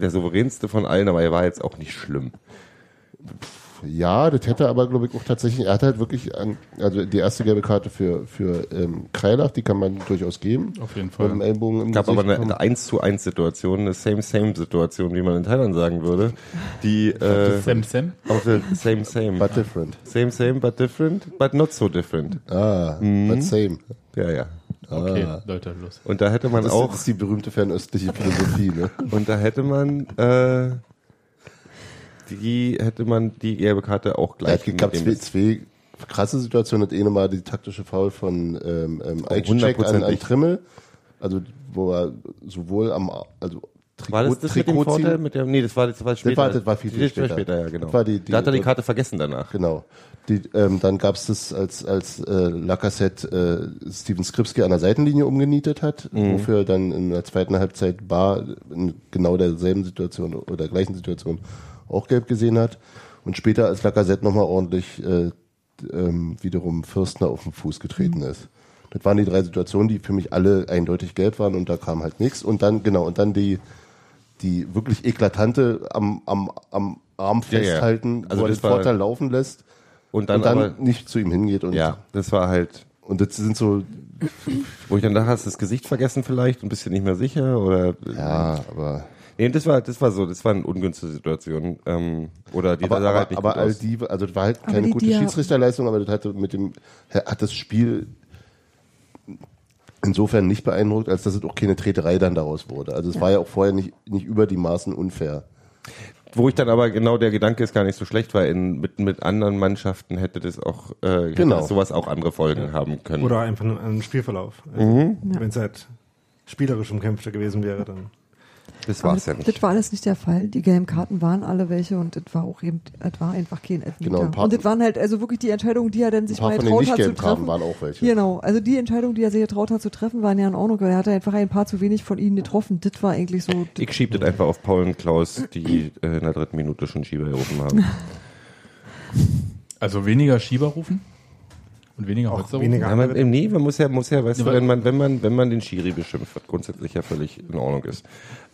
der souveränste von allen, aber er war jetzt auch nicht schlimm. Ja, das hätte aber, glaube ich, auch tatsächlich, er hat halt wirklich, an, also die erste gelbe Karte für, für ähm, Kreilach, die kann man durchaus geben. Auf jeden Mit Fall. dem Ellbogen im Es gab aber Gesicht eine, kommen. eine 1 zu 1 Situation, eine Same-Same-Situation, wie man in Thailand sagen würde, die äh, Sam Sam? auf der Same-Same. But different. Same, same, but different, but not so different. Ah, but same. Ja, ja. Okay, Ah. Leute, los. Und da hätte man Das, auch das ist die berühmte fernöstliche Philosophie, ne? <laughs> Und da hätte man, äh, die hätte man die gelbe Karte auch Ja, gleich es gab zwei, zwei krasse Situationen. Das eine mal die taktische Foul von ähm, ähm, Eichcheck an, an Trimmel. Also, wo er sowohl am, also Trikot, War das das mit dem Trikot ziehen- Vorteil? Mit der, nee, das war, das war später. war- das war viel, viel Das später. später, ja, genau. Das die- die- da hat er die Karte vergessen danach. Genau. Die, ähm, dann gab es das, als, als äh, Lacazette äh, Steven Skripski an der Seitenlinie umgenietet hat, Mhm. wofür er dann in der zweiten Halbzeit Bar in genau derselben Situation oder der gleichen Situation auch gelb gesehen hat. Und später, als Lacazette nochmal ordentlich äh, ähm, wiederum Fürstner auf den Fuß getreten ist. Das waren die drei Situationen, die für mich alle eindeutig gelb waren und da kam halt nichts. Und dann, genau, und dann die, die wirklich eklatante am, am, am Arm Ja, ja. festhalten, Also wo er das den Vorteil laufen lässt Und dann, und dann aber, nicht zu ihm hingeht und ja, das war halt, und das sind so wo ich dann dachte, hast du das Gesicht vergessen vielleicht und bist dir nicht mehr sicher oder, ja aber nee, das war, das war so, das war eine ungünstige Situation, ähm, oder die aber, sah aber, halt nicht aber gut all aus. die also das war halt keine die, gute die ja- Schiedsrichterleistung aber das hatte mit dem hat das Spiel insofern nicht beeindruckt als dass es auch keine Treterei dann daraus wurde also es war ja auch vorher nicht nicht über die Maßen unfair Wo ich dann aber genau der Gedanke ist gar nicht so schlecht, weil in, mit, mit anderen Mannschaften hätte das auch, äh, Genau. das sowas auch andere Folgen haben können. Oder einfach nur einen Spielverlauf. Also, Wenn es halt spielerisch umkämpfter gewesen wäre, dann. Das Aber war's ja nicht. das war alles nicht der Fall. Die gelben Karten waren alle welche und das war auch eben, das war einfach kein Elfmeter. Genau, ein paar- und das waren halt also wirklich die Entscheidungen, die er dann sich mal getraut hat zu gelben Karten treffen. waren auch welche Genau, also die Entscheidungen, die er sich getraut hat zu treffen, waren ja in Ordnung, weil er hatte einfach ein paar zu wenig von ihnen getroffen. Das war eigentlich so. Ich schieb das einfach auf Paul und Klaus, die äh, in der dritten Minute schon Schieber gerufen haben. <laughs> Also weniger Schieber rufen und weniger Holzer rufen. weniger. Ja, man, nee, man muss ja, muss ja, weißt Ja, du, weil- wenn man, wenn man, wenn man den Schiri beschimpft, was grundsätzlich ja völlig in Ordnung ist.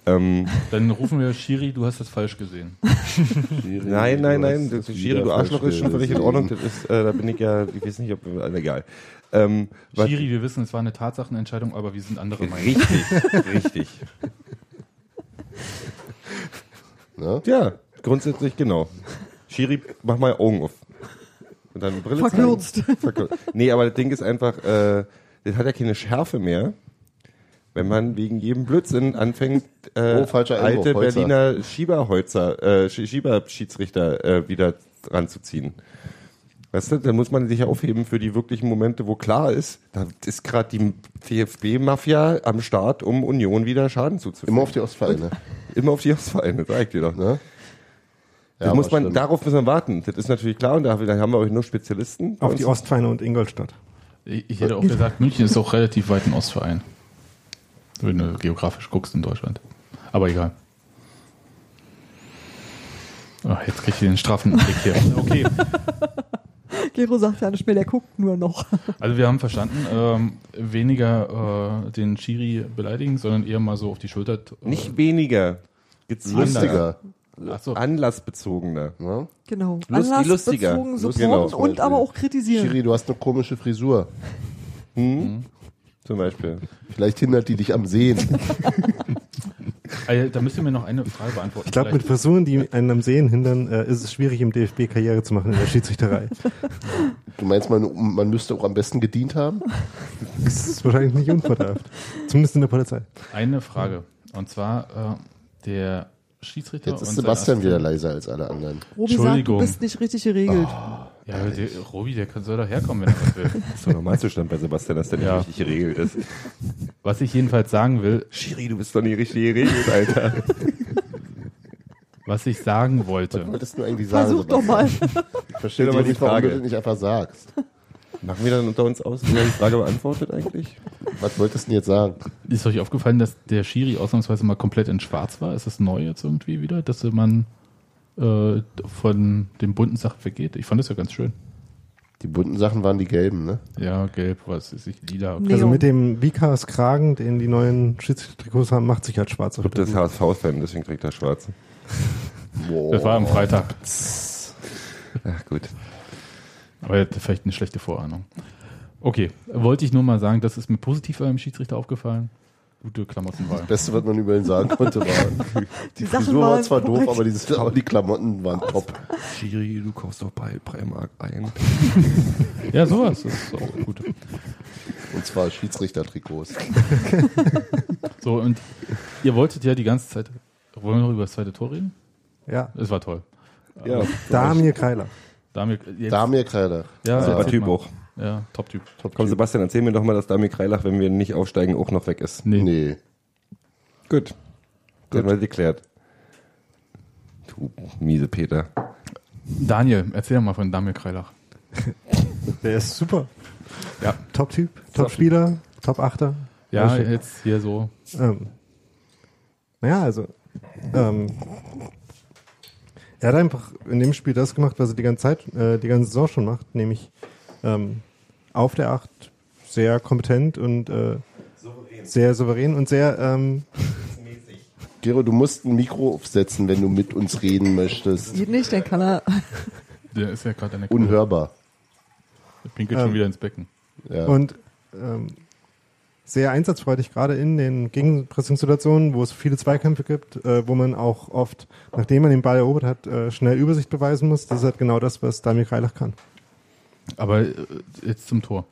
Ähm, Dann rufen wir Schiri, du hast das falsch gesehen. <laughs> nein, nein, nein, das hast Schiri, du Arschloch ist schon völlig in Ordnung. Das ist, äh, da bin ich ja, ich weiß nicht, ob, äh, egal. Ähm, was- Schiri, wir wissen, es war eine Tatsachenentscheidung, aber wir sind andere Meinung. richtig, <laughs> richtig. Ne? Ja, grundsätzlich genau. Schiri, mach mal Augen auf. Und dann Brille. Verkürzt. Verkürzt. Nee, aber das Ding ist einfach, äh, das hat ja keine Schärfe mehr, wenn man wegen jedem Blödsinn anfängt, <laughs> äh, Oh, falscher Einwurf, alte Holzer. Berliner Schieberholzer, äh, Sch- Schieberschiedsrichter äh, wieder ranzuziehen. Weißt du, dann muss man sich aufheben für die wirklichen Momente, wo klar ist, da ist gerade die DFB-Mafia am Start, um Union wieder Schaden zuzufügen. Immer auf die Ostvereine. Immer auf die Ostvereine, sag ich dir doch. Ne? Da Ja, muss man, stimmt. darauf müssen wir warten. Das ist natürlich klar und da da haben wir euch nur Spezialisten. Auf uns. die Ostvereine und Ingolstadt. Ich, ich hätte auch gesagt, München ist auch relativ weit ein Ostverein. Wenn du geografisch guckst in Deutschland. Aber egal. Ah, jetzt krieg ich den straffen Blick hier. <laughs> Okay, Gero sagt ja nicht mehr, der guckt nur noch. also wir haben verstanden, ähm, weniger äh, den Schiri beleidigen, sondern eher mal so auf die Schulter. Äh, Nicht weniger. Lustiger. Achso, Anlassbezogener. Ne? Genau. Lust- lustiger. Anlassbezogen Lust- supporten genau. und aber auch kritisieren. Schiri, du hast eine komische Frisur. Hm? Zum Beispiel. Vielleicht hindert die dich am Sehen. also, <laughs> da müsst ihr mir noch eine Frage beantworten. Ich glaube, mit Frisuren, die einen am Sehen hindern, äh, ist es schwierig, im DFB Karriere zu machen in der Schiedsrichterei. <laughs> Du meinst, man, man müsste auch am besten gedient haben? <laughs> Das ist wahrscheinlich nicht unvorteilhaft. Zumindest in der Polizei. eine Frage. Und zwar äh, der Schiedsrichter. Jetzt ist Sebastian wieder leiser als alle anderen. Robi sagt, du Entschuldigung. bist nicht richtig geregelt. Ja, der, Robi, der kann, soll doch herkommen, wenn er was will. Das ist doch Normalzustand bei Sebastian, dass der nicht Ja. richtig geregelt ist. Was ich jedenfalls sagen will, Schiri, du bist doch nicht richtig geregelt, Alter. was ich sagen wollte. Was wolltest du eigentlich sagen? Versuch doch mal. Sebastian? Ich verstehe doch mal die nicht, warum du Frage. das nicht einfach sagst. Machen wir dann unter uns aus, wer die Frage beantwortet eigentlich? Was wolltest du denn jetzt sagen? Ist euch aufgefallen, dass der Schiri ausnahmsweise mal komplett in schwarz war? Ist das neu jetzt irgendwie wieder, dass man äh, von den bunten Sachen weggeht? Ich fand das ja ganz schön. Die bunten Sachen waren die gelben, ne? Ja, gelb, was ist ich, lila. Nee. Also mit dem Vikas Kragen, den die neuen Schiedsrichtertrikots haben, macht sich halt schwarz auf Ich glaube, das ist HSV-Fan, deswegen trägt er schwarz. <laughs> Das war am Freitag. Ach gut. Aber er hatte vielleicht eine schlechte Vorahnung. Okay, wollte ich nur mal sagen, das ist mir positiv beim Schiedsrichter aufgefallen. Gute Klamottenwahl. Das Beste, was man über ihn sagen konnte, war, die, Die Sachen Frisur war waren zwar doof, aber, dieses, aber die Klamotten waren top. Schiri, du kaufst doch bei Primark ein. Ja, sowas das ist auch gut. Und zwar Schiedsrichter-Trikots. So, und ihr wolltet ja die ganze Zeit. Wollen wir noch über das zweite Tor reden? Ja, Es war toll. Ja, Damir Kreiler. Damir, jetzt, Damir Kreider. ja, super erzähl Typ mal. auch. Ja, Top-Typ. Komm, Sebastian, erzähl mir doch mal, dass Damir Kreilach, wenn wir nicht aufsteigen, auch noch weg ist. Nee. Nee. Gut. Gut. Haben wir geklärt. Du miese Peter. Daniel, erzähl doch mal von Damir Kreilach. <laughs> Der ist super. Ja. Top-Typ, Top-Spieler, Top-Achter. Ja, jetzt hier so. Ähm, naja, also ähm, er hat einfach in dem Spiel das gemacht, was er die ganze Zeit, äh, die ganze Saison schon macht, nämlich ähm, auf der Acht sehr kompetent und äh, sehr souverän und sehr ähm, Gero, du musst ein Mikro aufsetzen, wenn du mit uns reden möchtest. Geht nicht, dann kann er. Der ist ja gerade an der Kurve. Unhörbar. Der pinkelt schon Ähm. wieder ins Becken. Ja. und ähm, sehr einsatzfreudig, gerade in den Gegenpressing-Situationen, wo es viele Zweikämpfe gibt, äh, wo man auch oft, nachdem man den Ball erobert hat, äh, schnell Übersicht beweisen muss. Das ist halt genau das, was Damir Kreilach kann. Aber äh, jetzt zum Tor.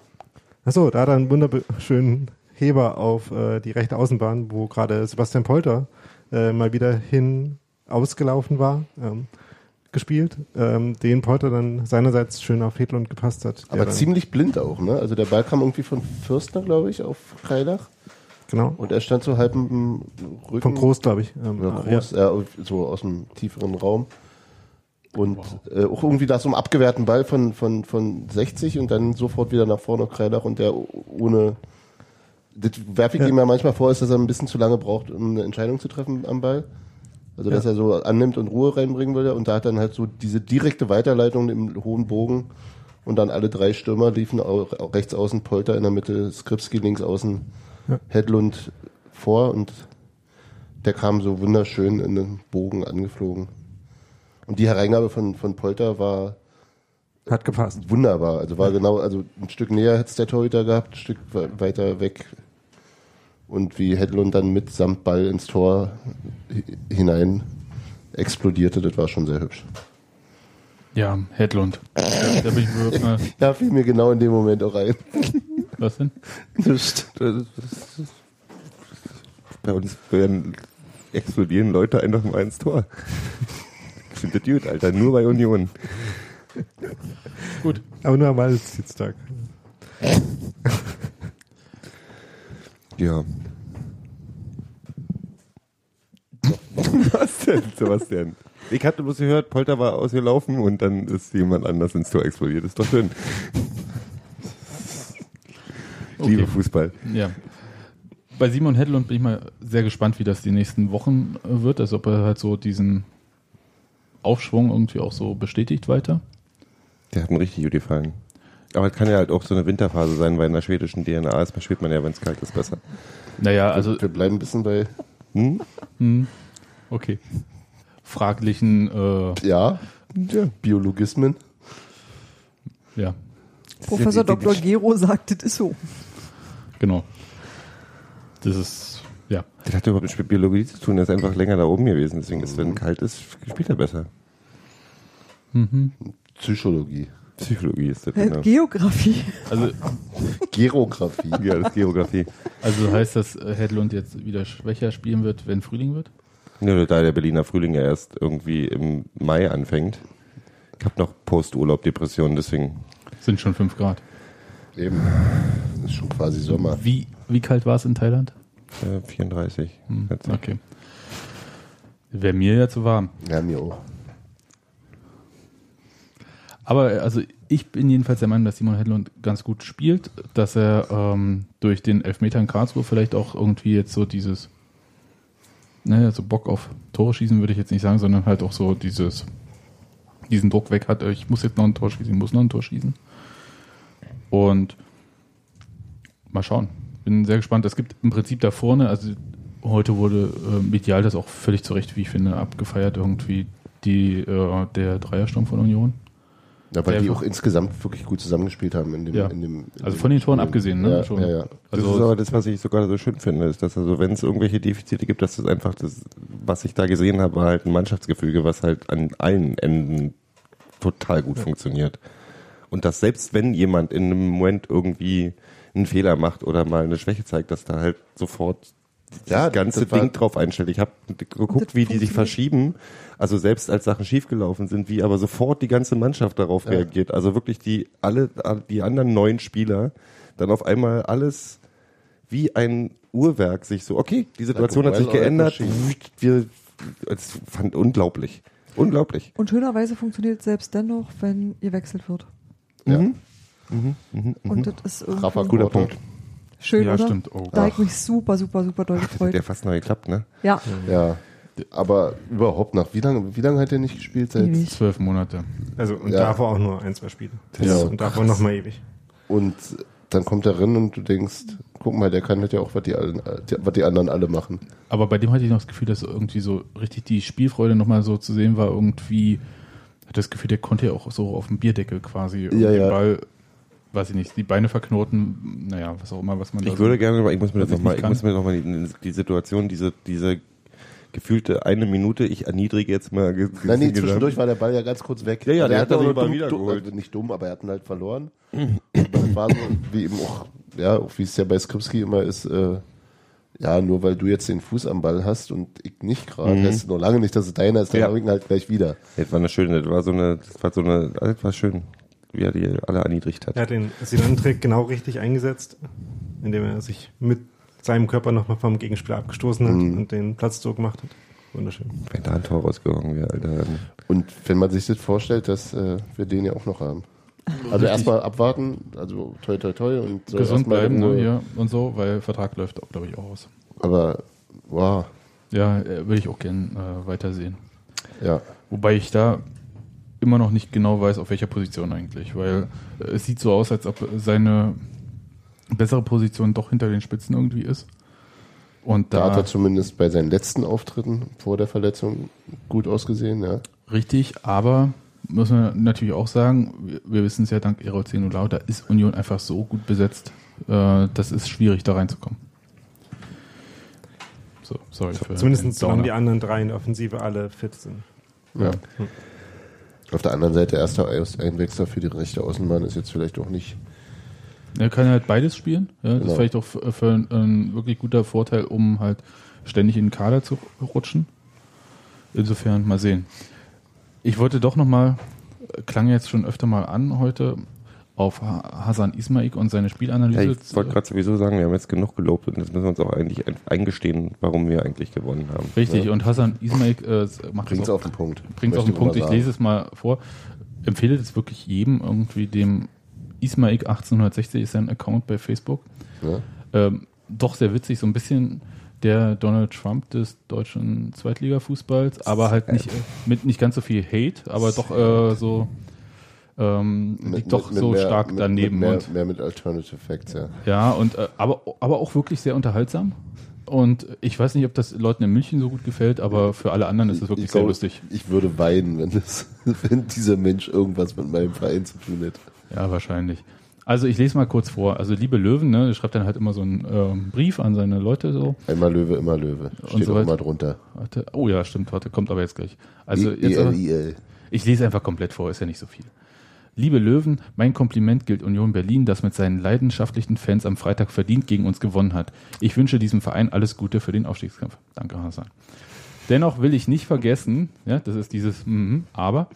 Achso, da hat er einen wunderschönen Heber auf äh, die rechte Außenbahn, wo gerade Sebastian Polter äh, mal wieder hin ausgelaufen war, ähm, gespielt, ähm, den Polter dann seinerseits schön auf Hedlund gepasst hat. aber ziemlich blind auch, ne? Also der Ball kam irgendwie von Fürstner, glaube ich, auf Kreilach. Genau. Und er stand so halb im Rücken. Von Groß, glaube ich. Ähm, ja. groß, ja. so aus dem tieferen Raum. Und äh, auch irgendwie da so einem abgewehrten Ball von, von, von 60 und dann sofort wieder nach vorne Kreilach und der ohne. Das werfe ich Ja. ihm ja manchmal vor, ist, dass er ein bisschen zu lange braucht, um eine Entscheidung zu treffen am Ball. Also, dass Ja. er so annimmt und Ruhe reinbringen will. Und da hat dann halt so diese direkte Weiterleitung im hohen Bogen. Und dann alle drei Stürmer liefen auch, auch rechts außen Polter in der Mitte, Skripski links außen, Ja. Hedlund vor und der kam so wunderschön in den Bogen angeflogen. Und die Hereingabe von, von Polter war Hat gepasst. wunderbar. Also war genau, also ein Stück näher hätte es der Torhüter gehabt, ein Stück we- weiter weg. Und wie Hedlund dann mit samt Ball ins Tor hi- hinein explodierte, das war schon sehr hübsch. Ja, Hedlund. da bin ich wirklich <laughs> mal, Da fiel mir genau in dem Moment auch ein. was denn? Das, das, das, bei uns werden explodieren Leute einfach mal ins Tor. Ich finde das gut, Alter. Nur bei Union. Gut. Aber nur am Valentinstag. Ja. Was denn, Sebastian? Ich hatte bloß gehört, Polter war ausgelaufen und dann ist jemand anders ins Tor explodiert. Ist doch schön. Ich Liebe Fußball. Ja. Bei Simon Hedlund bin ich mal sehr gespannt, wie das die nächsten Wochen wird. Also ob er halt so diesen Aufschwung irgendwie auch so bestätigt weiter. Der hat mir richtig gut gefallen. Aber es kann ja halt auch so eine Winterphase sein, weil in der schwedischen DNA ist, spielt man ja, wenn es kalt ist, besser. Naja, also Wir bleiben ein bisschen bei, Hm? okay. Fraglichen, äh, ja, Biologismen. ja, Professor Dr. Gero sagt, das ist so. genau. Das ist, ja. Das hat überhaupt nichts mit Biologie zu tun, der ist einfach länger da oben gewesen. Deswegen ist, wenn kalt ist, spielt er besser. Psychologie. Psychologie ist das, Äh, genau. Geografie. Also, <laughs> Geografie. Ja, das ist Geografie. also heißt das, äh, Hedlund jetzt wieder schwächer spielen wird, wenn Frühling wird? Ja, da der Berliner Frühling ja erst irgendwie im Mai anfängt. Ich habe noch Posturlaub-Depressionen, deswegen Sind schon 5 Grad. Eben. Das ist schon quasi Sommer. Wie, wie kalt war es in Thailand? Äh, 34. Hm, Jetzt. okay. Wäre mir ja zu warm. Ja, mir auch. Aber äh, also ich bin jedenfalls der Meinung, dass Simon Hedlund ganz gut spielt, dass er ähm, durch den Elfmeter in Karlsruhe vielleicht auch irgendwie jetzt so dieses, naja, so Bock auf Tore schießen würde ich jetzt nicht sagen, sondern halt auch so dieses, diesen Druck weg hat, äh, ich muss jetzt noch ein Tor schießen, ich muss noch ein Tor schießen. Und mal schauen. Bin sehr gespannt. Es gibt im Prinzip da vorne, also heute wurde äh, medial das auch völlig zu Recht, wie ich finde, abgefeiert, irgendwie die, äh, der Dreiersturm von Union. Ja, weil Der die auch insgesamt wirklich gut zusammengespielt haben in dem, Ja. in dem in Also von den Toren Spiel. abgesehen, ne? Ja, Schon. ja, ja. Das ist Also, aber das, was ich sogar so schön finde, ist, dass also, wenn es irgendwelche Defizite gibt, dass das einfach das, was ich da gesehen habe, war halt ein Mannschaftsgefüge, was halt an allen Enden total gut funktioniert. Und dass selbst wenn jemand in einem Moment irgendwie einen Fehler macht oder mal eine Schwäche zeigt, dass da halt sofort Ja, das ganze das Ding drauf einstellt. Ich habe geguckt, das wie die sich verschieben. Also selbst als Sachen schiefgelaufen sind, wie aber sofort die ganze Mannschaft darauf reagiert. Also wirklich die alle die anderen neun Spieler dann auf einmal alles wie ein Uhrwerk sich so. Okay, die Situation hat sich geändert. Wir, es fand unglaublich, unglaublich. Und schönerweise funktioniert es selbst dennoch, wenn gewechselt wird. Ja. Und das ist irgendwie Rafa Guter. Punkt. schön, Ja, oder? stimmt. Oh. Da habe ich mich super, super, super doll Das hat gefreut. ja fast noch geklappt, ne? Ja, Ja. Aber überhaupt nach wie lange, wie lange hat er nicht gespielt? Seit, ewig. Zwölf Monate. Also, und Ja. davor auch nur ein, zwei Spiele. Ja. Und davor nochmal ewig. Und dann kommt er rein und du denkst, guck mal, der kann das ja auch, was die, allen, was die anderen alle machen. Aber bei dem hatte ich noch das Gefühl, dass irgendwie so richtig die Spielfreude nochmal so zu sehen war. Irgendwie hatte das Gefühl, der konnte ja auch so auf dem Bierdeckel quasi irgendwie Ja, ja. Ball, weiß ich nicht, die Beine verknoten, naja, was auch immer, was man da Ich so- würde gerne, aber ich muss mir das ich nochmal, ich muss mir noch mal die, die Situation, diese, diese gefühlte eine Minute, ich erniedrige jetzt mal. Nein, nee, zwischendurch war der Ball ja ganz kurz weg. Ja, ja, der er hat aber dumm- wieder dumm- also nicht dumm, aber er hat ihn halt verloren. das war so, wie eben auch, ja, auch wie es ja bei Skripski immer ist, äh, ja, nur weil du jetzt den Fuß am Ball hast und ich nicht gerade, Mhm. heißt noch lange nicht, dass es deiner ist, dann Ja. hab ich ihn halt gleich wieder. Das war eine schöne, das war so eine, das war so eine, das war schön, wie er die alle erniedrigt hat. Er hat den Sinan-Trick genau richtig eingesetzt, indem er sich mit seinem Körper nochmal vom Gegenspieler abgestoßen hat Mhm. und den Platz so gemacht hat. Wunderschön. Wenn da ein Tor rausgegangen wäre, Alter. Und wenn man sich das vorstellt, dass äh, wir den ja auch noch haben. Also erstmal abwarten, also toi toi toi und soll gesund bleiben ne, ja, und so, weil Vertrag läuft, glaube ich, auch aus. Aber wow, Ja, äh, würde ich auch gern äh, weitersehen. ja. Wobei ich da immer noch nicht genau weiß, auf welcher Position eigentlich, weil äh, es sieht so aus, als ob seine bessere Position doch hinter den Spitzen irgendwie ist. Und Da da, hat er zumindest bei seinen letzten Auftritten vor der Verletzung gut ausgesehen, ja. richtig, aber müssen wir natürlich auch sagen, wir, wir wissen es ja dank Erol Zenulau, da ist Union einfach so gut besetzt, äh, das ist schwierig da reinzukommen. So, sorry für Zumindest solange die anderen drei in der Offensive alle fit sind. ja. Auf der anderen Seite, erster Einwechsler für die rechte Außenbahn ist jetzt vielleicht auch nicht. Er kann halt beides spielen. Ja, Das Genau. ist vielleicht auch für, für ein, ein wirklich guter Vorteil, um halt ständig in den Kader zu rutschen. Insofern mal sehen. Ich wollte doch nochmal, klang jetzt schon öfter mal an heute, auf Ha- Hasan Ismail und seine Ja, Spielanalyse. ich wollte gerade sowieso sagen, wir haben jetzt genug gelobt und jetzt müssen wir uns auch eigentlich ein- eingestehen, warum wir eigentlich gewonnen haben. Richtig, und Hasan Ismail äh, macht Bringt's auch auf den Punkt. bringt auf Möchte den Punkt. Ich lese es mal vor. Empfehle das wirklich jedem irgendwie dem Ismail 1860 ist sein Account bei Facebook. Ja. Ähm, doch sehr witzig, so ein bisschen der Donald Trump des deutschen Zweitligafußballs, aber halt nicht äh, mit nicht ganz so viel Hate, aber doch äh, so ähm, liegt doch so mehr- stark mit, daneben Mit mehr, und mehr mit Alternative Facts, ja. ja und äh, aber aber auch wirklich sehr unterhaltsam. Und ich weiß nicht, ob das Leuten in München so gut gefällt, aber für alle anderen ist es wirklich ich sehr glaube, lustig. Ich würde weinen, wenn, das, <laughs> wenn dieser Mensch irgendwas mit meinem Verein zu tun hätte. Ja, wahrscheinlich. Also ich lese mal kurz vor. Also liebe Löwen, ne, der schreibt dann halt immer so einen ähm, Brief an seine Leute so. Einmal Löwe, immer Löwe. Steht so auch weiter. immer drunter. Warte. Oh ja, stimmt, warte, kommt aber jetzt gleich. Also I- jetzt aber, IL. ich lese einfach komplett vor, ist ja nicht so viel. Liebe Löwen, mein Kompliment gilt Union Berlin, das mit seinen leidenschaftlichen Fans am Freitag verdient gegen uns gewonnen hat. Ich wünsche diesem Verein alles Gute für den Aufstiegskampf. Danke, Hasan. Dennoch will ich nicht vergessen, ja, das ist dieses mhm, aber,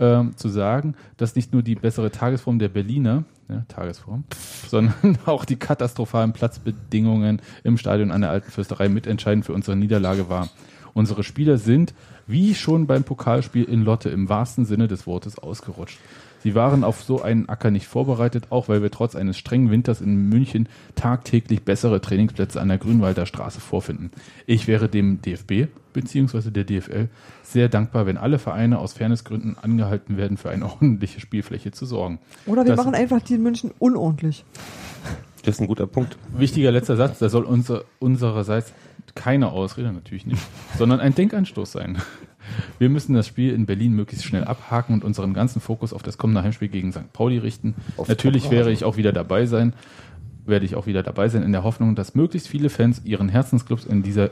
ähm, zu sagen, dass nicht nur die bessere Tagesform der Berliner, ja, Tagesform, <laughs> sondern auch die katastrophalen Platzbedingungen im Stadion an der Alten Fürsterei mitentscheidend für unsere Niederlage war. Unsere Spieler sind, wie schon beim Pokalspiel in Lotte, im wahrsten Sinne des Wortes ausgerutscht. Sie waren auf so einen Acker nicht vorbereitet, auch weil wir trotz eines strengen Winters in München tagtäglich bessere Trainingsplätze an der Grünwalder Straße vorfinden. Ich wäre dem DFB bzw. der DFL sehr dankbar, wenn alle Vereine aus Fairnessgründen angehalten werden, für eine <laughs> ordentliche Spielfläche zu sorgen. Oder wir Das- machen einfach die in München unordentlich. Das ist ein guter Punkt. Wichtiger letzter Satz, da soll unser, unsererseits keine Ausrede, natürlich nicht, sondern ein Denkanstoß sein. Wir müssen das Spiel in Berlin möglichst schnell abhaken und unseren ganzen Fokus auf das kommende Heimspiel gegen St. Pauli richten. Auf natürlich wäre ich auch wieder dabei sein, werde ich auch wieder dabei sein, in der Hoffnung, dass möglichst viele Fans ihren Herzensclubs in dieser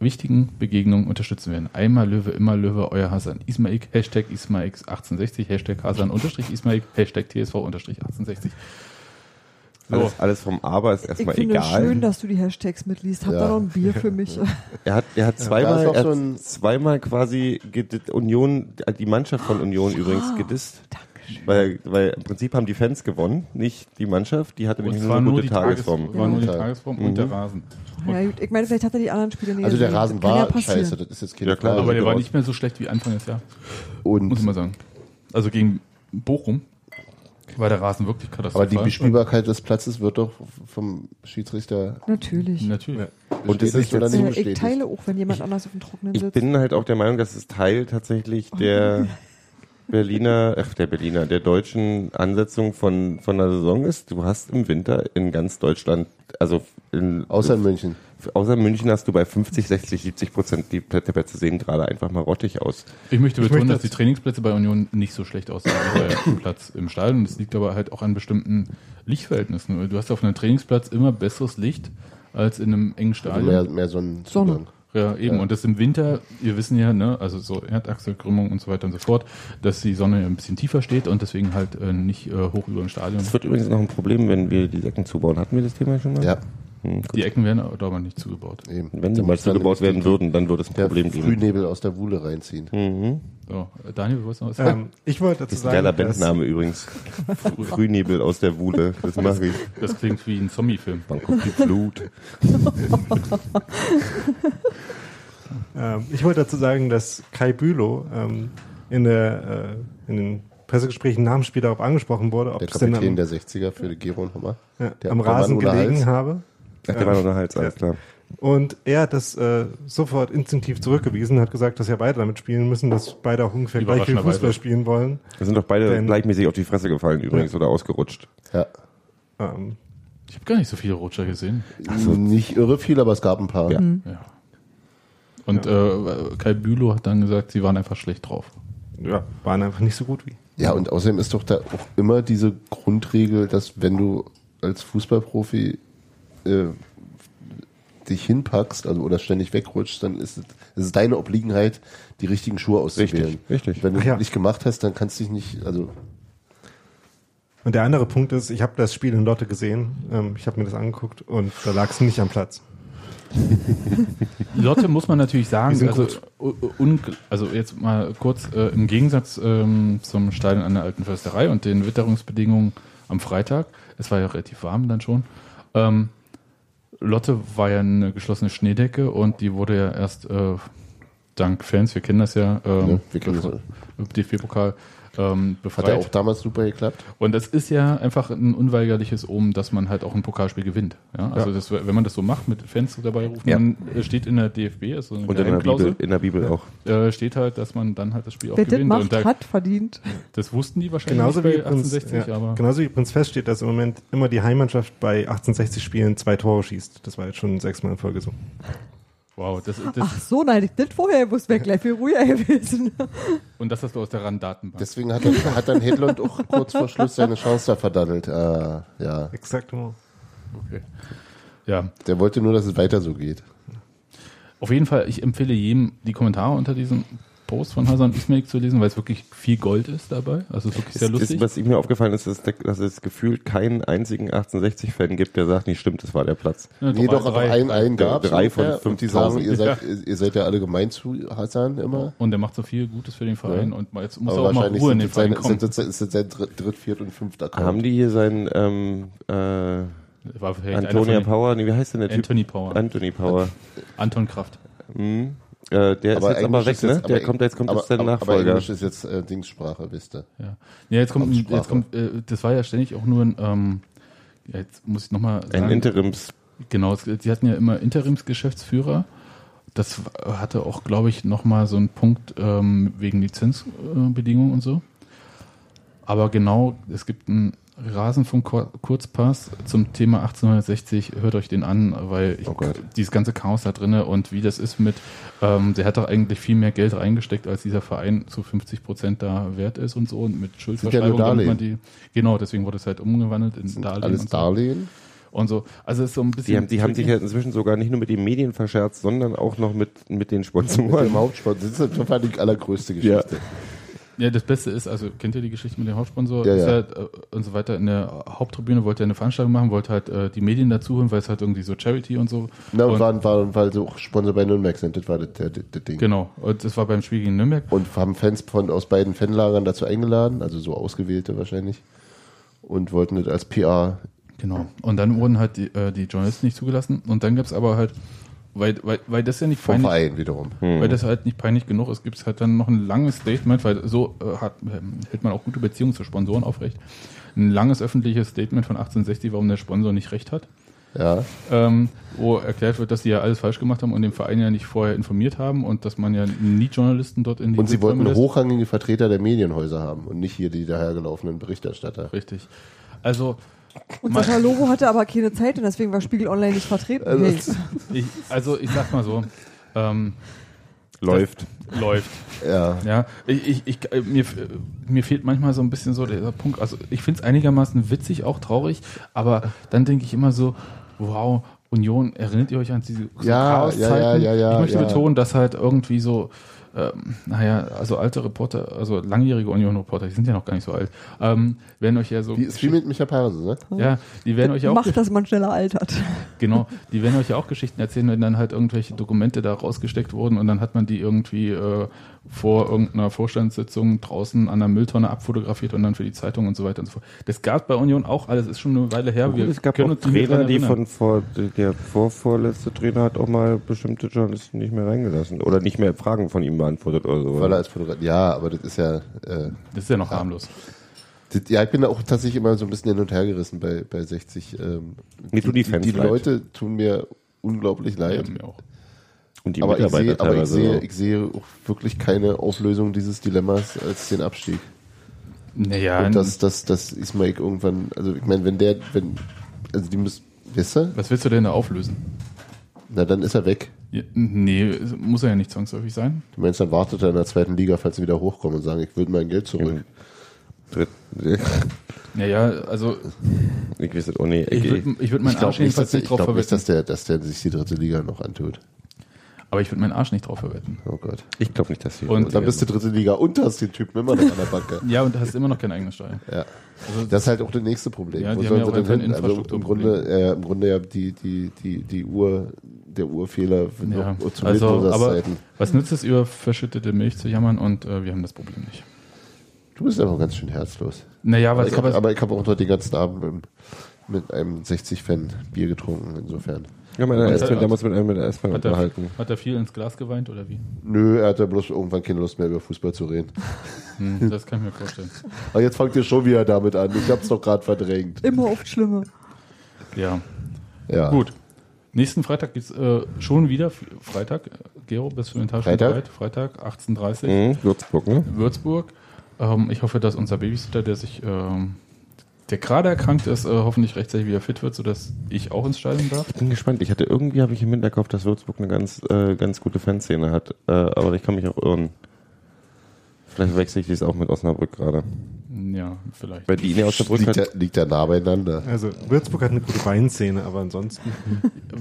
wichtigen Begegnung unterstützen werden. Einmal Löwe, immer Löwe, euer Hasan Ismaik, Hashtag Ismaik1860, Hashtag Hasan unterstrich Ismaik, Hashtag TSV unterstrich 1860. So. Alles, alles vom Aber ist Ich erstmal finde egal. schön, dass du die Hashtags mitliest. Hab Ja. da noch ein Bier für mich. <laughs> Er hat, er hat zweimal, auch er so hat ein- zweimal quasi Union, die Mannschaft von Union übrigens gedisst. Weil, weil im Prinzip haben die Fans gewonnen, nicht die Mannschaft. Die hatte Und nämlich nur war eine nur gute die, Tages Tagesform. war nur die Ja. Tagesform und der Rasen. Ja, gut. Ich meine, vielleicht hat er die anderen Spiele nicht Also der. Rasen ja war passieren. scheiße, das ist jetzt keine Ja, klar, Frage. Aber der war nicht mehr so schlecht wie Anfang des Jahres, muss ich Und, mal sagen. Also gegen Bochum war der Rasen wirklich aber katastrophal. die Bespielbarkeit des Platzes wird doch vom Schiedsrichter Natürlich. Natürlich. Und es ist oder nicht ich bestätigt. teile auch, wenn jemand anders auf dem Trockenen Ich sitzt. bin halt auch der Meinung, dass es Teil tatsächlich der <laughs> Berliner, ach, der Berliner, der deutschen Ansetzung von, von der Saison ist. Du hast im Winter in ganz Deutschland, also in, Außer in München. Außer München hast du bei 50, 60, 70 Prozent die Plätze Plätze sehen gerade einfach mal rottig aus. Ich möchte betonen, möchte dass die Trainingsplätze bei Union nicht so schlecht aussehen wie der <laughs> Platz im Stadion. Das liegt aber halt auch an bestimmten Lichtverhältnissen. Du hast auf einem Trainingsplatz immer besseres Licht als in einem engen Also Stadion. mehr, mehr so ein Sonne. Zugang. Ja, eben. Und das im Winter, wir wissen ja, ne, also so Erdachselkrümmung und so weiter und so fort, dass die Sonne ja ein bisschen tiefer steht und deswegen halt äh, nicht äh, hoch über dem Stadion. Das wird übrigens noch ein Problem, wenn wir die Ecken zubauen. Hatten wir das Thema schon mal? Ja, Hm. Die Ecken werden aber aber nicht zugebaut. eben. Wenn die Du mal zugebaut werden würden, dann würde es ein Problem geben. Frühnebel aus der Wuhle reinziehen. Mhm. So, Daniel, du wolltest noch was sagen? Ähm, ich wollte dazu Das ist ein sagen, geiler dass, Bandname übrigens. Frü- <laughs> Frühnebel aus der Wuhle. Das mache ich. Das klingt wie ein Zombie-Film. Dann kommt die Flut. <laughs> ähm, ich wollte dazu sagen, dass Kai Bülow ähm, in, der, äh, in den Pressegesprächen nach dem Spiel darauf angesprochen wurde, ob Der es denn Kapitän am, der 60er für die Gero und Hummer. ja, der- am Rasen gelegen habe. Ach, der war noch der Hals, alles klar. Und er hat das äh, sofort instinktiv zurückgewiesen, hat gesagt, dass ja beide damit spielen müssen, dass beide auch ungefähr gleich viel. Fußball spielen wollen. Wir sind doch beide Denn- gleichmäßig auf die Fresse gefallen übrigens oder ausgerutscht. Ja. Ähm, Ich habe gar nicht so viele Rutscher gesehen. Nicht irre viel, aber es gab ein paar. Ja. Ja. Und äh, Kai Bülow hat dann gesagt, sie waren einfach schlecht drauf. ja, waren einfach nicht so gut wie. Ja, und außerdem ist doch da auch immer diese Grundregel, dass wenn du als Fußballprofi äh, dich hinpackst also, oder ständig wegrutschst, dann ist es, es ist deine Obliegenheit, die richtigen Schuhe auszuwählen. Richtig, richtig. Wenn du es ja. nicht gemacht hast, dann kannst du dich nicht, also und der andere Punkt ist, ich habe das Spiel in Lotte gesehen, ähm, ich habe mir das angeguckt und da lag es nicht am Platz. <laughs> Lotte muss man natürlich sagen, also, also, jetzt mal kurz äh, im Gegensatz ähm, zum Stein an der alten Försterei und den Witterungsbedingungen am Freitag, es war ja relativ warm dann schon, ähm, Lotte war ja eine geschlossene Schneedecke und die wurde ja erst äh, dank Fans, wir kennen das ja, ähm, ja. DFB-Pokal ähm, befreit. Hat ja auch damals super geklappt. Und das ist ja einfach ein unweigerliches Omen, dass man halt auch ein Pokalspiel gewinnt. Ja? Also ja. Das, wenn man das so macht, mit Fans dabei ruft, ja. dann äh, steht in der DFB, also in, der, in der Bibel, in der Bibel auch, äh, steht halt, dass man dann halt das Spiel auch Wer gewinnt. Macht, Und da, hat verdient. Das wussten die wahrscheinlich genauso wie 1860, ja, aber... Genauso wie Prinz Fest steht, dass im Moment immer die Heimmannschaft bei 1860 Spielen zwei Tore schießt. Das war jetzt schon sechsmal in Folge so. Wow, das, das Ach so, nein, ich nicht vorher wusste, wäre gleich viel ruhiger gewesen. <laughs> Und das hast du aus der RAN-Datenbank. Deswegen hat, hat dann Hedlund auch kurz vor Schluss seine Chance da verdaddelt. Äh, ja. Exakt. Okay. Ja. Der wollte nur, dass es weiter so geht. Auf jeden Fall, ich empfehle jedem die Kommentare unter diesem Post von Hasan Ismail zu lesen, weil es wirklich viel Gold ist dabei. Also ist wirklich sehr lustig. Ist, was mir aufgefallen ist, ist, dass es gefühlt keinen einzigen 1860-Fan gibt, der sagt, nicht stimmt, das war der Platz. Ja, nee, doch, aber einen, einen gab Drei von fünf. Die sagen, ihr seid, ja. ihr seid ja alle gemein zu Hasan immer. Und der macht so viel Gutes für den Verein ja. und jetzt muss aber er auch mal Ruhe in den Verein kommen. Sind, sind, sind sein Dritt, Viert und Fünfter. Haben die hier seinen... Ähm, äh, Antonia Power, nee, wie heißt denn der Anthony Typ? Power. Anthony Power. Anton Kraft. Mhm. Äh, der aber ist jetzt aber weg, ne? Der kommt, jetzt kommt aber, jetzt der aber, Nachfolger. Aber Englisch ist jetzt äh, Dingssprache, wisst ihr. Ja. ja, jetzt kommt, jetzt kommt äh, das war ja ständig auch nur ein, ähm, ja, jetzt muss ich nochmal sagen. Ein Interims. Genau, sie hatten ja immer Interimsgeschäftsführer. Das hatte auch, glaube ich, nochmal so einen Punkt ähm, wegen Lizenzbedingungen und so. Aber genau, es gibt ein Rasenfunk-Kurzpass zum Thema 1860. Hört euch den an, weil ich, oh dieses ganze Chaos da drinne und wie das ist mit, ähm, der hat doch eigentlich viel mehr Geld reingesteckt, als dieser Verein zu 50 Prozent da wert ist und so und mit Schuldverschreibung. Ja man die, genau, deswegen wurde es halt umgewandelt in Darlehen. Alles und so. Darlehen? und so. Also es ist so ein bisschen. Die haben, die haben sich ja inzwischen sogar nicht nur mit den Medien verscherzt, sondern auch noch mit, mit den Sponsoren. mit dem Hauptsponsor. Das ist schon die allergrößte Geschichte. Ja. Ja, das Beste ist, also kennt ihr die Geschichte mit dem Hauptsponsor ja, ja. Halt, äh, und so weiter. In der Haupttribüne wollte er eine Veranstaltung machen, wollte halt äh, die Medien dazu holen, weil es halt irgendwie so Charity und so. Na, und, und waren, waren, weil sie auch Sponsor bei Nürnberg sind, das war das, äh, das, das, Ding. Genau, und das war beim Spiel gegen Nürnberg. Und haben Fans von, aus beiden Fanlagern dazu eingeladen, also so ausgewählte wahrscheinlich, und wollten das als PR. Genau, und dann wurden halt die, äh, die Journalisten nicht zugelassen und dann gab es aber halt weil, weil, weil das ja nicht peinlich, Vom Verein wiederum. Hm. Weil das halt nicht peinlich genug ist, gibt es halt dann noch ein langes Statement, weil so äh, hat, äh, hält man auch gute Beziehungen zu Sponsoren aufrecht. Ein langes öffentliches Statement von 1860, warum der Sponsor nicht recht hat. Ja. Ähm, wo erklärt wird, dass sie ja alles falsch gemacht haben und den Verein ja nicht vorher informiert haben und dass man ja nie Journalisten dort in die Und sie wollten hochrangige Vertreter der Medienhäuser haben und nicht hier die dahergelaufenen Berichterstatter. Richtig. Also und Sascha Lobo hatte aber keine Zeit und deswegen war Spiegel Online nicht vertreten. Also, hey. ich, also ich sag mal so. Ähm, läuft. Läuft. Ja. ja ich, ich, ich, äh, mir, mir fehlt manchmal so ein bisschen so der Punkt. Also ich finde es einigermaßen witzig, auch traurig, aber dann denke ich immer so, wow, Union, erinnert ihr euch an diese so ja, Chaoszeiten? Ja, ja, ja, ja, ich möchte ja. betonen, dass halt irgendwie so ähm, naja, also alte Reporter, also langjährige Union-Reporter, die sind ja noch gar nicht so alt, ähm, werden euch ja so. Die ist viel mit Micha Perse, ne? Ja, die werden euch ja auch. Macht, dass man schneller altert. <laughs> Genau, die werden euch ja auch Geschichten erzählen, wenn dann halt irgendwelche Dokumente da rausgesteckt wurden und dann hat man die irgendwie äh, vor irgendeiner Vorstandssitzung draußen an der Mülltonne abfotografiert und dann für die Zeitung und so weiter und so fort. Das gab bei Union auch alles, ist schon eine Weile her. Gut, es gab auch Trainer, die von vor, der vorvorletzte Trainer hat auch mal bestimmte Journalisten nicht mehr reingelassen oder nicht mehr Fragen von ihm beantwortet oder so. Weil er als Fotograf, ja, aber das ist ja. Äh, das ist ja noch ja. harmlos. Ja, ich bin da auch tatsächlich immer so ein bisschen hin und her gerissen bei, bei 60. Ähm, mir die, tun die Fans die, die Leute tun mir unglaublich leid. Ja, mir auch. Und die aber Mitarbeiter ich sehe, aber ich sehe, ich sehe auch wirklich keine Auflösung dieses Dilemmas als den Abstieg. Naja. Und dass, dass, dass Ismaik irgendwann, also ich meine, wenn der, wenn, also die müssen, weißt du? Was willst du denn da auflösen? Na, dann ist er weg. Ja, nee, muss er ja nicht zwangsläufig sein. Du meinst, dann wartet er in der zweiten Liga, falls sie wieder hochkommen und sagen, ich würde mein Geld zurück. Ja. Naja, also. Ich weiß das auch nicht. Ich, ich würde würd meinen ich Arsch nicht, nicht, nicht drauf verwetten. Ich glaube nicht, dass der, dass der sich die dritte Liga noch antut. Aber ich würde meinen Arsch nicht drauf verwetten. Oh Gott. Ich glaube nicht, dass sie. Und da bist du dritte Liga und hast den Typen immer noch an der Backe. <laughs> ja, und hast immer noch kein eigenes Steuer. Ja. Also, das ist halt auch das nächste Problem. Ja, Wo die sollen sie denn hin? Also im Grunde, äh, im Grunde ja die, die, die, die Uhr, der Urfehler ja. zu also, aber Zeiten. Was nützt es, über verschüttete Milch zu jammern und äh, wir haben das Problem nicht. Du bist einfach ganz schön herzlos. Naja, was aber ich habe hab auch heute den ganzen Abend mit einem 60-Fan Bier getrunken, insofern. Ja, meine Und- S-Bahn, da muss mit einem mit der S-Bahn hat, er, unterhalten. hat er viel ins Glas geweint oder wie? Nö, er hatte bloß irgendwann keine Lust mehr über Fußball zu reden. <laughs> Hm, das kann ich mir vorstellen. Aber jetzt fangt ihr schon wieder damit an. Ich hab's doch gerade verdrängt. Immer oft schlimmer. Ja, Ja. gut. Nächsten Freitag geht's äh, schon wieder Freitag. Gero, bist du mental schon Freitag? bereit? Freitag, 18.30 Mhm, Würzburg, ne? Würzburg. Ähm, ich hoffe, dass unser Babysitter, der sich, ähm, der gerade erkrankt ist, äh, hoffentlich rechtzeitig wieder fit wird, sodass ich auch ins Stadion darf. Ich bin gespannt. Ich hatte irgendwie habe ich im Hinterkopf, dass Würzburg eine ganz äh, ganz gute Fanszene hat, äh, aber ich kann mich auch irren. Vielleicht wechsle ich das auch mit Osnabrück gerade. Ja, vielleicht. Weil die in Osnabrück Liegt, hat, ja, liegt ja nah beieinander. Also Würzburg hat eine gute Weinszene, aber ansonsten.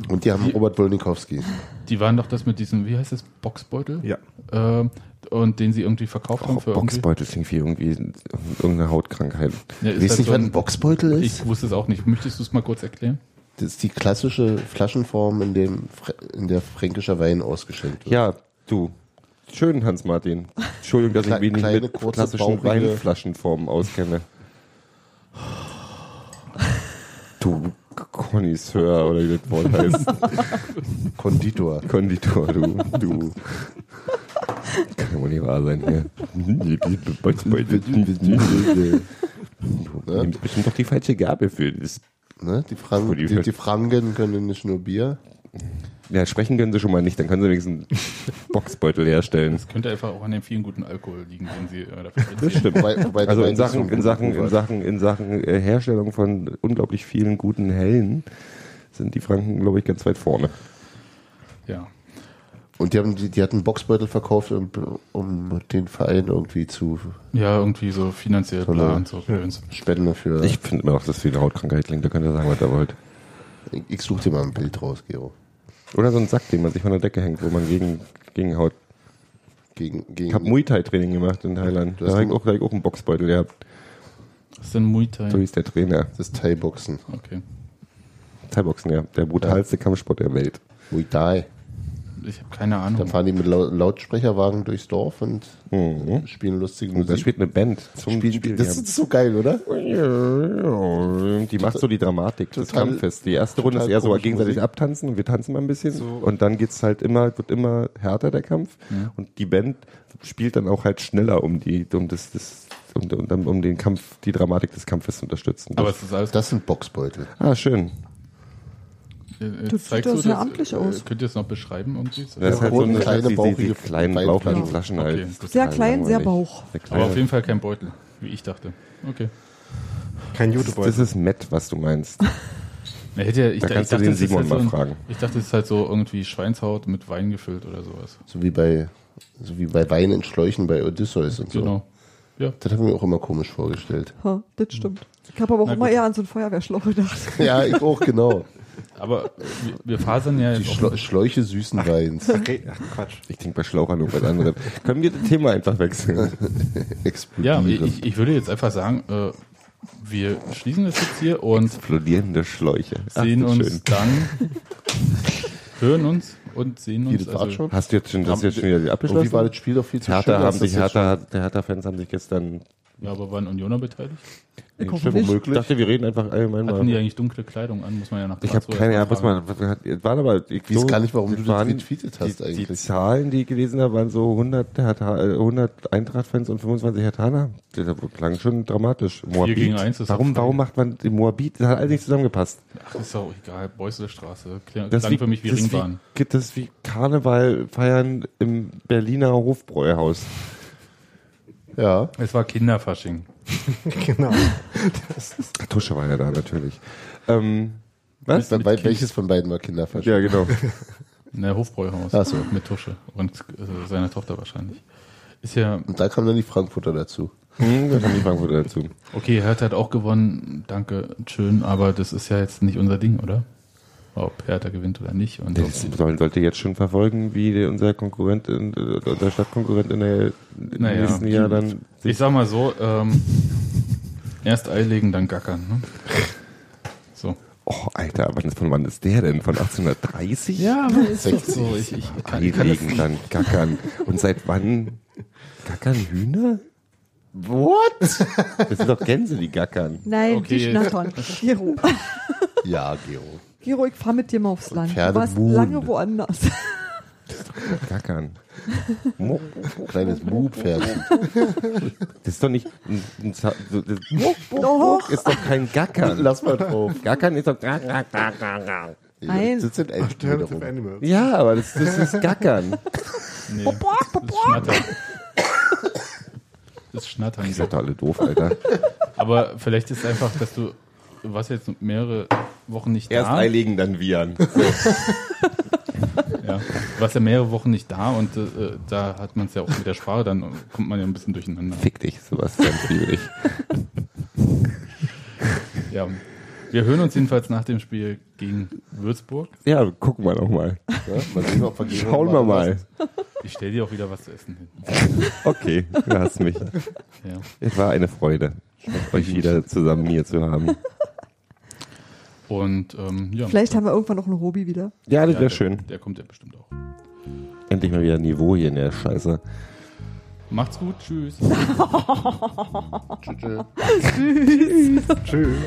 Und die haben Robert Wolnikowski. Die waren doch das mit diesem, wie heißt das, Boxbeutel? Ja. Ähm, und den sie irgendwie verkauft haben oh, für. Boxbeutel klingt wie irgendwie irgendeine Hautkrankheit. Ja, ist Weißt nicht, so was ein ein, Boxbeutel ist? ich wusste es auch nicht. Möchtest du es mal kurz erklären? Das ist die klassische Flaschenform, in, dem, in der fränkischer Wein ausgeschenkt wird. Ja, du. Schön, Hans-Martin. Entschuldigung, dass Kle- ich mich nicht mit kurze, klassischen bauchige- Weinflaschenformen auskenne. Du Connoisseur oder wie das Wort heißt. Konditor. Konditor, du. du. Kann ja wohl nicht wahr sein hier. Du nimmst bestimmt doch die falsche Gabel für das. Ne? Die, Frank Wo die- die, die Franken können nicht nur Bier. Ja, sprechen können sie schon mal nicht, dann können sie wenigstens einen <laughs> Boxbeutel herstellen. Das könnte einfach auch an dem vielen guten Alkohol liegen, den sie äh, dafür Das beziehen. stimmt. Wobei, wobei Also in Sachen, so in Sachen, in Sachen, in Sachen äh, Herstellung von unglaublich vielen guten Hellen sind die Franken, glaube ich, ganz weit vorne. Ja. Und die, haben, die, die hatten einen Boxbeutel verkauft, um, um den Verein irgendwie zu Ja, irgendwie so finanziell bla und so. Spenden für. Ich finde immer noch, dass es wie eine Hautkrankheit klingt. Da könnt ihr sagen, was ihr wollt. ich, ich suche dir mal ein Bild raus, Gero. Oder so ein Sack, den man sich von der Decke hängt, wo man gegen, gegen Haut. Gegen, gegen, Ich habe Muay Thai Training gemacht in Thailand. Du Da hast habe ich auch, da hab ich auch einen Boxbeutel gehabt. Was ist denn Muay Thai? So hieß der Trainer. das Thai-Boxen. Okay. Thai-Boxen, ja. Der brutalste Kampfsport der Welt. Muay Thai. Ich habe keine Da Ahnung. fahren die mit Lau Lautsprecherwagen durchs Dorf und Mhm. spielen lustige Und da Musik. spielt eine Band zum Spielen- Spiel. das ist so geil, oder? Die macht so die Dramatik des Kampfes. Die erste Runde ist eher so gegenseitig Musik. abtanzen und wir tanzen mal ein bisschen. Und dann geht's halt immer, wird immer härter der Kampf. Und die Band spielt dann auch halt schneller, um die, um das, das um, um, um den Kampf, die Dramatik des Kampfes zu unterstützen. Aber es ist alles. Das sind Boxbeutel. ah, schön. Äh, äh, Das zeigst sieht du doch sehr amtlich aus. Äh, könnt ihr es noch beschreiben irgendwie? Das ist halt so eine kleine, die, bauchige kleinen bauchigen Flaschen halt. Okay. Das ist Sehr klein, sehr. Bauch. Sehr Aber auf jeden Fall kein Beutel, wie ich dachte. Okay. Kein Das Jutebeutel. ist Matt, was du meinst. <laughs> Er hätte ja, ich, Da ich kannst du dachte, den es ist Simon halt so mal ein, fragen. Ich dachte, es ist halt so irgendwie Schweinshaut mit Wein gefüllt oder sowas. So wie bei, so wie bei Wein in Schläuchen bei Odysseus und so. Genau. Ja. Das habe ich mir auch immer komisch vorgestellt. Ha, das stimmt. Ich habe aber auch Na immer gut. eher an so einen Feuerwehrschlauch gedacht. Ja, ich auch, genau. <laughs> Aber wir, wir fasern ja Die jetzt Schlo auch, Schläuche süßen Weins. Okay, ach Quatsch. Ich denke bei Schlauch an irgendwas anderes. Können wir das Thema einfach wechseln? <laughs> Ja, Explodieren. ich, ich würde jetzt einfach sagen, äh, wir schließen das jetzt hier und Explodierende Schläuche. Ach, sehen uns schön. dann, hören uns und sehen Wie, uns. das war schon? Hast du jetzt schon, das jetzt schon wieder abgeschlossen? Irgendwie war das Spiel doch viel zu Hertha schön, haben sich, Hertha, der Hertha-Fans haben sich gestern. Ja, aber waren Unioner beteiligt? Ich hoffe Stimmt. Ich dachte, wir reden einfach allgemein Hatten die mal. eigentlich dunkle Kleidung an? Muss man ja nach Ich habe Karlsruhe keine, erst was man, waren aber, ich weiß so- gar nicht, warum du das waren retweetet hast die, eigentlich. Die Zahlen, die ich gelesen habe, waren so 100, Hertha, äh, 100 Eintracht-Fans und 25 Herthaner. Das klang schon dramatisch. Moabit. gegen eins ist warum, warum macht man den Moabit? Das hat alles nicht zusammengepasst. Ach, ist auch egal. Beusselstraße. Klang Das klang für mich wie das Ringbahn. Wie, das ist wie Karneval feiern im Berliner Hofbräuhaus. Ja. Es war Kinderfasching. <laughs> genau. Tusche war ja da natürlich. Ähm, was? Bei, bei, welches von beiden war Kinderfasching? Ja, genau. <laughs> Ne, Hofbräuhaus. Ach so. Mit Tusche. Und äh, seiner Tochter wahrscheinlich. Ist ja, Und da kamen dann die Frankfurter dazu. Hm, da kam die Frankfurter dazu. okay, Hertha hat auch gewonnen. Danke, schön. Aber das ist ja jetzt nicht unser Ding, oder? Ob Hertha gewinnt oder nicht. Und Das soll, sollte jetzt schon verfolgen, wie unser Konkurrent, in, äh, unser Stadtkonkurrent in der, Naja. nächsten Jahr dann ich sag mal so, ähm, erst eilegen, dann gackern. Ne? So. Oh, Alter, ist, von wann ist der denn? Von 1830? Ja, aber ist doch 60. so. Ich, ich kann, ich kann Eilegen, dann gackern. Und seit wann gackern Hühner? What? Das sind doch Gänse, die gackern. Nein, Okay. die schnattern. Giro. Ja, Gero. Giro, ich fahr mit dir mal aufs Land. Du Pferde warst buhen. lange woanders. <laughs> Gackern. Kleines Mu-Pferd. Das ist doch nicht. Ein, ein, Doch. ist doch kein Gackern. Lass mal drauf. Gackern ist doch. Nein. Das sind Alternative. Animals. Ja, aber das, das ist Gackern. <laughs> Nee, das ist Schnattern. <laughs> Das ist Schnattern. Ihr seid doch alle doof, Alter. Aber vielleicht ist es einfach, dass du, du warst jetzt mehrere Wochen nicht Erst da. eiligen, dann wiehern. <laughs> Ja. Du warst ja mehrere Wochen nicht da und äh, da hat man es ja auch mit der Sprache, dann kommt man ja ein bisschen durcheinander. Fick dich, Sebastian, liebe dich. Ja. Wir hören uns jedenfalls nach dem Spiel gegen Würzburg. Ja, gucken wir noch mal. Ja, mal sehen, ob wir Gero Schauen wir mal. Ich stelle dir auch wieder was zu essen hin. Okay, du hast mich. Ja. Es war eine Freude, euch wieder zusammen hier zu haben. Und ähm, ja. Vielleicht haben wir irgendwann noch einen Robi wieder. Ja, das Ja, wäre der, schön. Der kommt ja bestimmt auch. Endlich mal wieder Niveau hier in der Scheiße. Macht's gut, tschüss. <laughs> Tschüss. Tschüss.